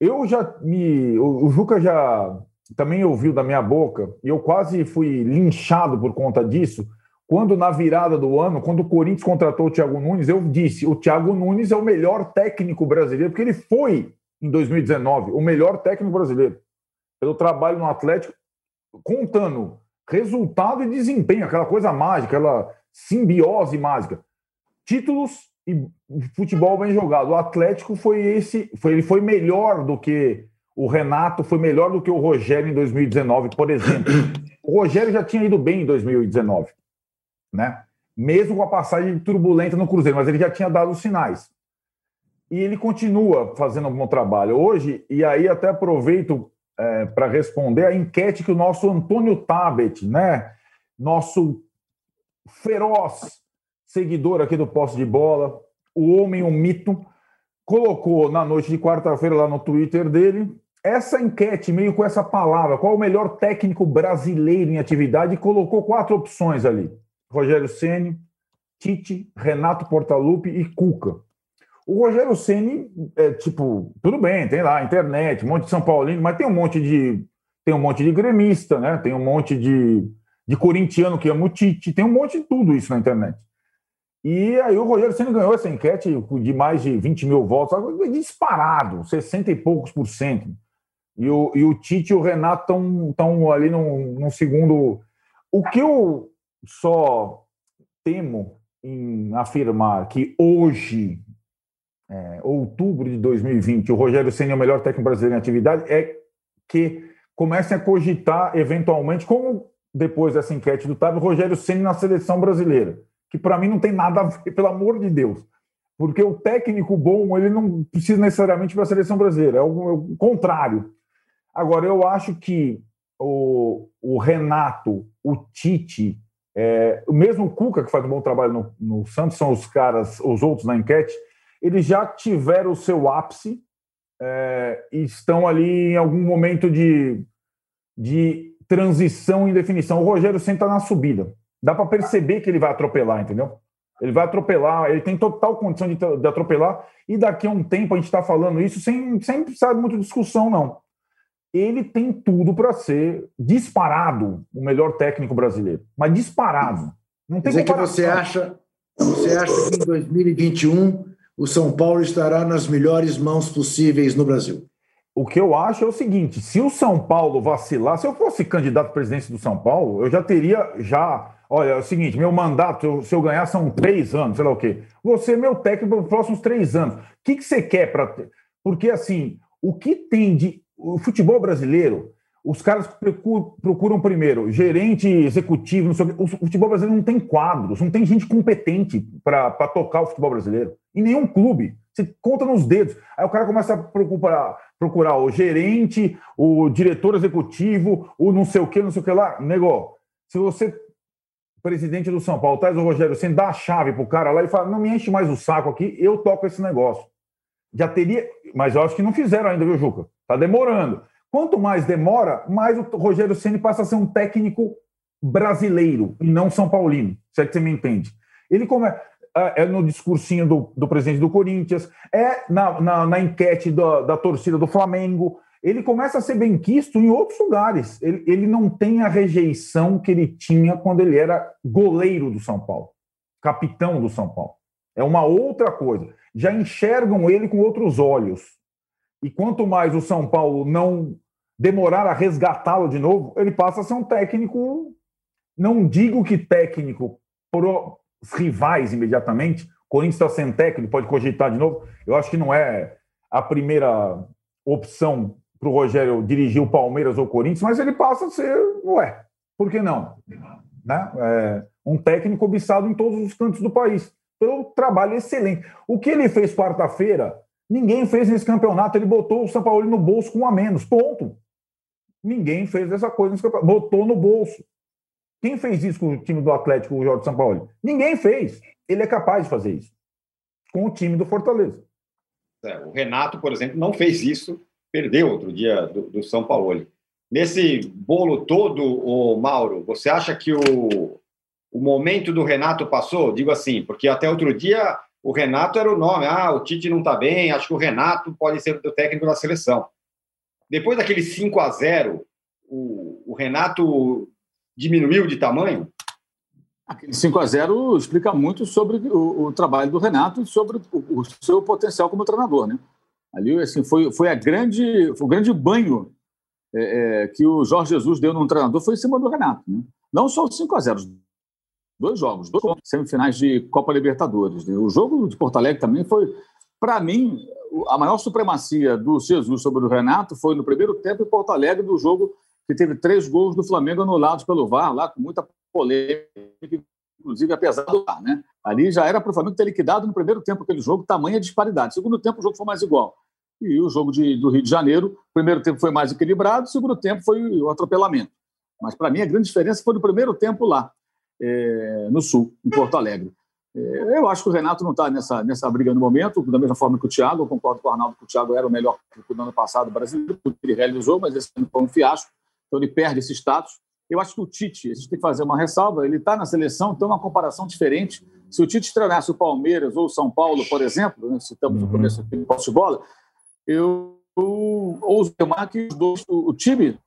Eu já me. O, o Juca já também ouviu da minha boca, e eu quase fui linchado por conta disso. Quando na virada do ano, quando o Corinthians contratou o Thiago Nunes, eu disse: o Thiago Nunes é o melhor técnico brasileiro, porque ele foi, em 2019, o melhor técnico brasileiro pelo trabalho no Atlético, contando resultado e desempenho, aquela coisa mágica, aquela simbiose mágica. Títulos e futebol bem jogado. O Atlético foi esse, foi, ele foi melhor do que o Renato, foi melhor do que o Rogério em 2019, por exemplo. [coughs] O Rogério já tinha ido bem em 2019, né? Mesmo com a passagem turbulenta no Cruzeiro, mas ele já tinha dado os sinais. E ele continua fazendo um bom trabalho. Hoje, e aí até aproveito é, para responder a enquete que o nosso Antônio Tabet, né, nosso feroz seguidor aqui do Posse de Bola, o homem, o mito, colocou na noite de quarta-feira lá no Twitter dele essa enquete, meio com essa palavra, qual o melhor técnico brasileiro em atividade, e colocou quatro opções ali: Rogério Ceni, Tite, Renato Portaluppi e Cuca. O Rogério Ceni é tipo, tudo bem, tem lá internet, um monte de São Paulino, mas tem um monte de tem um monte de gremista, né? Tem um monte de, de corintiano que ama o Tite, tem um monte de tudo isso na internet. E aí o Rogério Ceni ganhou essa enquete de mais de 20 mil votos, disparado, 60 e poucos por cento. E o, e o Tite e o Renato estão ali num, num segundo. O que eu só temo em afirmar que hoje é, outubro de 2020, o Rogério Senna é o melhor técnico brasileiro em atividade, é que comecem a cogitar, eventualmente, como depois dessa enquete do Tábio, Rogério Senna na seleção brasileira, que para mim não tem nada a ver, pelo amor de Deus. Porque o técnico bom, ele não precisa necessariamente para a seleção brasileira, é o, é o, contrário. Agora, eu acho que o, o Renato, o Tite, é, o mesmo Cuca, que faz um bom trabalho no, no Santos, são os caras, os outros na enquete, eles já tiveram o seu ápice é, e estão ali em algum momento de, de transição e definição. O Rogério senta na subida. Dá para perceber que ele vai atropelar, entendeu? Ele vai atropelar, ele tem total condição de, de atropelar, e daqui a um tempo a gente está falando isso sem, sem precisar de muita discussão, não. Ele tem tudo para ser disparado o melhor técnico brasileiro, mas disparado. Não tem Quer dizer que você acha, você acha que em 2021 o São Paulo estará nas melhores mãos possíveis no Brasil. O que eu acho é o seguinte: se o São Paulo vacilar, se eu fosse candidato à presidência do São Paulo, eu já teria já. Olha, é o seguinte: meu mandato, se eu ganhar, são três anos, sei lá o quê. Você é meu técnico para os próximos três anos. O que, que você quer para. Porque, assim, o que tem de. O futebol brasileiro, os caras procuram primeiro gerente executivo, não sei o, o futebol brasileiro não tem quadros, não tem gente competente para tocar o futebol brasileiro. Em nenhum clube. Você conta nos dedos. Aí o cara começa a procurar, procurar o gerente, o diretor executivo, o não sei o que, não sei o que lá. Nego, se você, presidente do São Paulo, traz o Rogério, você dá a chave pro cara lá e fala: não me enche mais o saco aqui, eu toco esse negócio. Já teria. Mas eu acho que não fizeram ainda, viu, Juca? Tá demorando. Quanto mais demora, mais o Rogério Ceni passa a ser um técnico brasileiro e não São Paulino. Se é que você me entende. Ele começa é no discursinho do, do presidente do Corinthians, é na, na, na enquete da, da, torcida do Flamengo. Ele começa a ser bem quisto em outros lugares. Ele, ele não tem a rejeição que ele tinha quando ele era goleiro do São Paulo, capitão do São Paulo. É uma outra coisa. Já enxergam ele com outros olhos. E quanto mais o São Paulo não demorar a resgatá-lo de novo, ele passa a ser um técnico. Não digo que técnico pro, os rivais imediatamente. Corinthians está sem técnico, pode cogitar de novo. Eu acho que não é a primeira opção para o Rogério dirigir o Palmeiras ou o Corinthians, mas ele passa a ser, ué, por que não? Né? É, um técnico cobiçado em todos os cantos do país, pelo trabalho excelente. O que ele fez quarta-feira, ninguém fez nesse campeonato. Ele botou o São Paulo no bolso com um a menos, ponto. Ninguém fez essa coisa nesse campeonato. Botou no bolso. Quem fez isso com o time do Atlético, o Jorge São Paulo? Ninguém fez. Ele é capaz de fazer isso com o time do Fortaleza. É, o Renato, por exemplo, não fez isso, perdeu outro dia do, do São Paulo. Nesse bolo todo, o Mauro, você acha que o, o momento do Renato passou? Digo assim, porque até outro dia o Renato era o nome. Ah, o Tite não está bem, acho que o Renato pode ser o técnico da seleção. Depois daquele 5 a 0 o, o Renato diminuiu de tamanho? Aquele 5 a 0 explica muito sobre o, o trabalho do Renato e sobre o, o, seu potencial como treinador, né? Ali assim, foi, foi, a grande, o grande banho é, é, que o Jorge Jesus deu num treinador foi em cima do Renato. Né? Não só o 5 a 0 dois jogos, dois semifinais de Copa Libertadores. Né? O jogo de Porto Alegre também foi, para mim, a maior supremacia do Jesus sobre o Renato foi no primeiro tempo em Porto Alegre do jogo que teve três gols do Flamengo anulados pelo VAR, lá com muita polêmica, inclusive apesar do VAR. Né? Ali já era para o Flamengo ter liquidado no primeiro tempo aquele jogo, tamanha disparidade. Segundo tempo, o jogo foi mais igual. E o jogo de, do Rio de Janeiro, primeiro tempo foi mais equilibrado, segundo tempo foi o atropelamento. Mas, para mim, a grande diferença foi no primeiro tempo lá, é, no Sul, em Porto Alegre. É, eu acho que o Renato não está nessa, nessa briga no momento, da mesma forma que o Thiago. Eu concordo com o Arnaldo que o Thiago era o melhor do ano passado brasileiro, que ele realizou, mas esse ano foi um fiasco. Então ele perde esse status. Eu acho que o Tite, a gente tem que fazer uma ressalva, ele está na seleção, então uma comparação diferente. Se o Tite treinasse o Palmeiras ou o São Paulo, por exemplo, né, citamos uhum. no começo aqui do posse de bola, eu ouso afirmar que o time,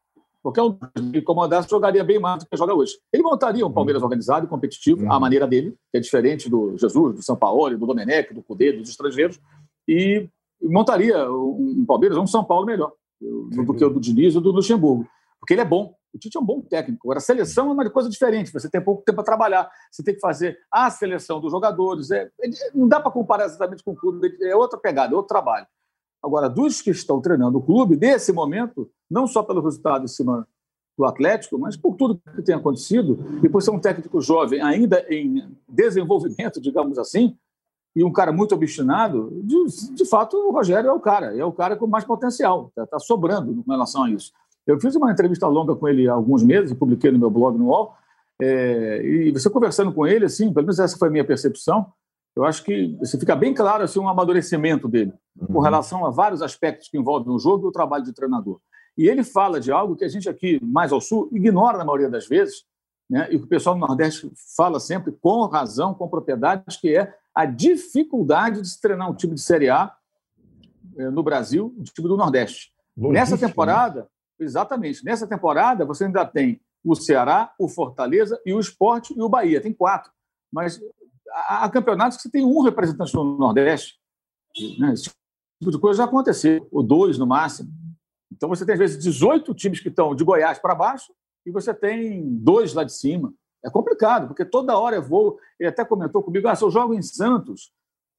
qualquer um que comandasse, jogaria bem mais do que joga hoje. Ele montaria um Palmeiras uhum. organizado e competitivo, uhum. à maneira dele, que é diferente do Jesus, do São Paulo, do Domenech, do Cudê, dos estrangeiros, e montaria um Palmeiras um São Paulo melhor do que o do Diniz ou do Luxemburgo porque ele é bom. O Tite é um bom técnico. Agora, a seleção é uma coisa diferente. Você tem pouco tempo para trabalhar. Você tem que fazer a seleção dos jogadores. É, não dá para comparar exatamente com o clube. É outra pegada, é outro trabalho. Agora, dos que estão treinando o clube, nesse momento, não só pelo resultado em cima do Atlético, mas por tudo que tem acontecido, e por ser um técnico jovem ainda em desenvolvimento, [laughs] digamos assim, e um cara muito obstinado, de, de fato, o Rogério é o cara, é o cara com mais potencial, está tá sobrando com relação a isso. Eu fiz uma entrevista longa com ele há alguns meses, publiquei no meu blog no UOL, é, e você conversando com ele, assim, pelo menos essa foi a minha percepção, eu acho que você fica bem claro assim, um amadurecimento dele uhum. com relação a vários aspectos que envolvem o jogo e o trabalho de treinador. E ele fala de algo que a gente aqui, mais ao sul, ignora na maioria das vezes, né? e o pessoal do Nordeste fala sempre, com razão, com propriedade, que é a dificuldade de se treinar um time de Série A é, no Brasil, o time do Nordeste. Nessa né? temporada, Exatamente. Nessa temporada, você ainda tem o Ceará, o Fortaleza e o Esporte e o Bahia. Tem quatro. Mas há campeonatos que você tem um representante no Nordeste. Né? Esse tipo de coisa já aconteceu, ou dois no máximo. Então você tem, às vezes, 18 times que estão de Goiás para baixo e você tem dois lá de cima. É complicado, porque toda hora eu vou. Ele até comentou comigo: ah, se eu jogo em Santos,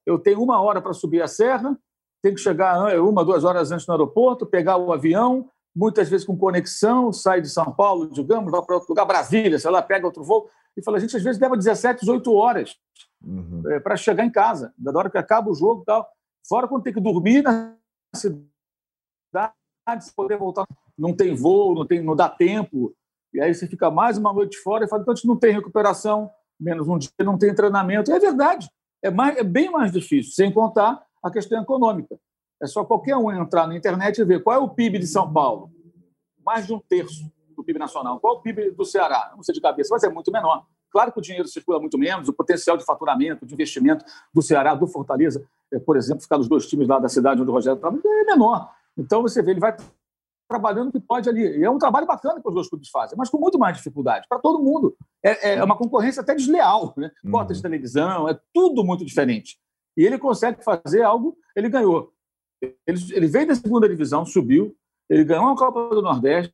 eu tenho uma hora para subir a serra tem que chegar uma, duas horas antes no aeroporto, pegar o avião, muitas vezes com conexão, sai de São Paulo, digamos, vai para outro lugar, Brasília, sei lá, pega outro voo. E fala, a gente às vezes leva 17, 18 horas uhum. é, para chegar em casa, da hora que acaba o jogo e tal. Fora quando tem que dormir na cidade, poder voltar. Não tem voo, não, tem, não dá tempo. E aí você fica mais uma noite fora e fala, então a gente não tem recuperação, menos um dia, não tem treinamento. É verdade, é, mais, é bem mais difícil, sem contar a questão econômica. É só qualquer um entrar na internet e ver qual é o PIB de São Paulo. Mais de um terço do PIB nacional. Qual é o PIB do Ceará? Não sei de cabeça, mas é muito menor. Claro que o dinheiro circula muito menos, o potencial de faturamento, de investimento do Ceará, do Fortaleza, é, por exemplo, ficar nos dois times lá da cidade onde o Rogério trabalha, é menor. Então você vê, ele vai trabalhando o que pode ali. E é um trabalho bacana que os dois clubes fazem, mas com muito mais dificuldade para todo mundo. É, é, uma concorrência até desleal. Né? Uhum. Cota de televisão, é tudo muito diferente. E ele consegue fazer algo, ele ganhou. Ele, ele veio da segunda divisão, subiu, ele ganhou a Copa do Nordeste,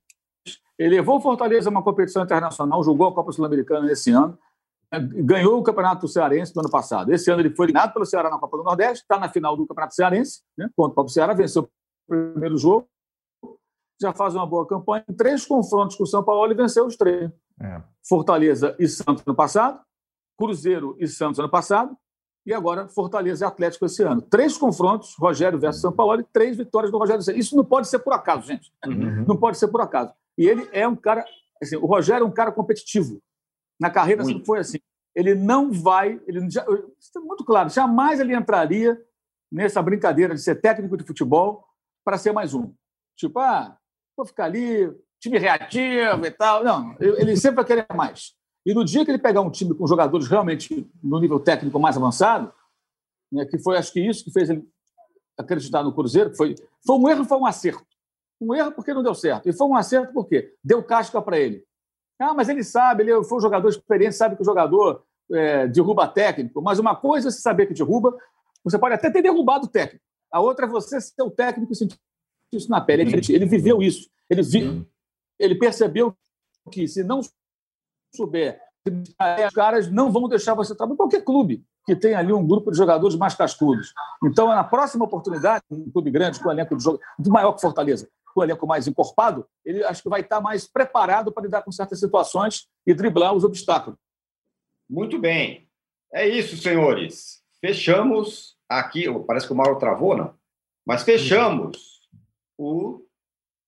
ele levou o Fortaleza a uma competição internacional, jogou a Copa Sul-Americana esse ano, ganhou o Campeonato Cearense do ano passado. Esse ano ele foi eliminado pelo Ceará na Copa do Nordeste, está na final do Campeonato Cearense, né, contra o Copa Ceará, venceu o primeiro jogo, já faz uma boa campanha. Em três confrontos com o São Paulo, ele venceu os três. É. Fortaleza e Santos ano passado, Cruzeiro e Santos ano passado, e agora Fortaleza e Atlético esse ano. Três confrontos, Rogério versus São Paulo, e três vitórias do Rogério. Isso não pode ser por acaso, gente. Uhum. Não pode ser por acaso. E ele é um cara. Assim, o Rogério é um cara competitivo. Na carreira muito. sempre foi assim. Ele não vai. Ele já, é muito claro, jamais ele entraria nessa brincadeira de ser técnico de futebol para ser mais um. Tipo, ah, vou ficar ali, time reativo e tal. Não, ele sempre vai querer mais. E no dia que ele pegar um time com jogadores realmente no nível técnico mais avançado, né, que foi acho que isso que fez ele acreditar no Cruzeiro, foi, foi um erro, foi um acerto. Um erro porque não deu certo. E foi um acerto porque deu casca para ele. Ah, mas ele sabe, ele foi um jogador experiente, sabe que o jogador é, derruba técnico. Mas uma coisa é você saber que derruba, você pode até ter derrubado o técnico. A outra é você ser o técnico e sentir isso na pele. Ele, ele viveu isso. Ele, vi, ele percebeu que se não souber, os caras não vão deixar você trabalhar. Qualquer clube que tem ali um grupo de jogadores mais cascudos. Então, na próxima oportunidade, um clube grande, com um elenco de jogo, maior que Fortaleza, um elenco mais encorpado, ele acho que vai estar mais preparado para lidar com certas situações e driblar os obstáculos. Muito bem. É isso, senhores. Fechamos aqui. Parece que o Mauro travou, não? Mas fechamos o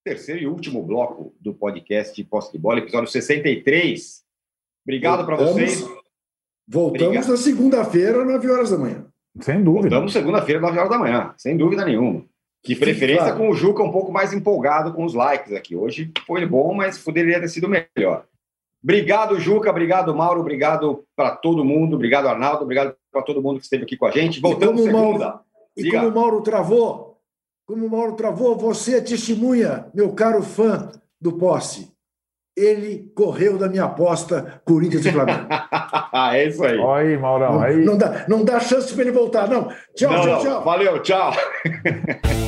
terceiro e último bloco do podcast Posse de Bola, episódio 63. Obrigado para vocês. Voltamos Obrigado. na segunda-feira, 9 horas da manhã. Sem dúvida. Voltamos segunda-feira, 9 horas da manhã, sem dúvida nenhuma. De preferência claro. com o Juca um pouco mais empolgado com os likes aqui. Hoje foi bom, mas poderia ter sido melhor. Obrigado, Juca. Obrigado, Mauro. Obrigado para todo mundo. Obrigado, Arnaldo. Obrigado para todo mundo que esteve aqui com a gente. Voltamos e segunda. Mauro, e como o Mauro travou, como o Mauro travou, você é testemunha, meu caro fã do Posse ele correu da minha aposta Corinthians e Flamengo. [laughs] é isso aí. Olha aí, Maurão. Não, aí... não, dá, não dá chance para ele voltar, não. Tchau, não, tchau, não. tchau. Valeu, tchau. [laughs]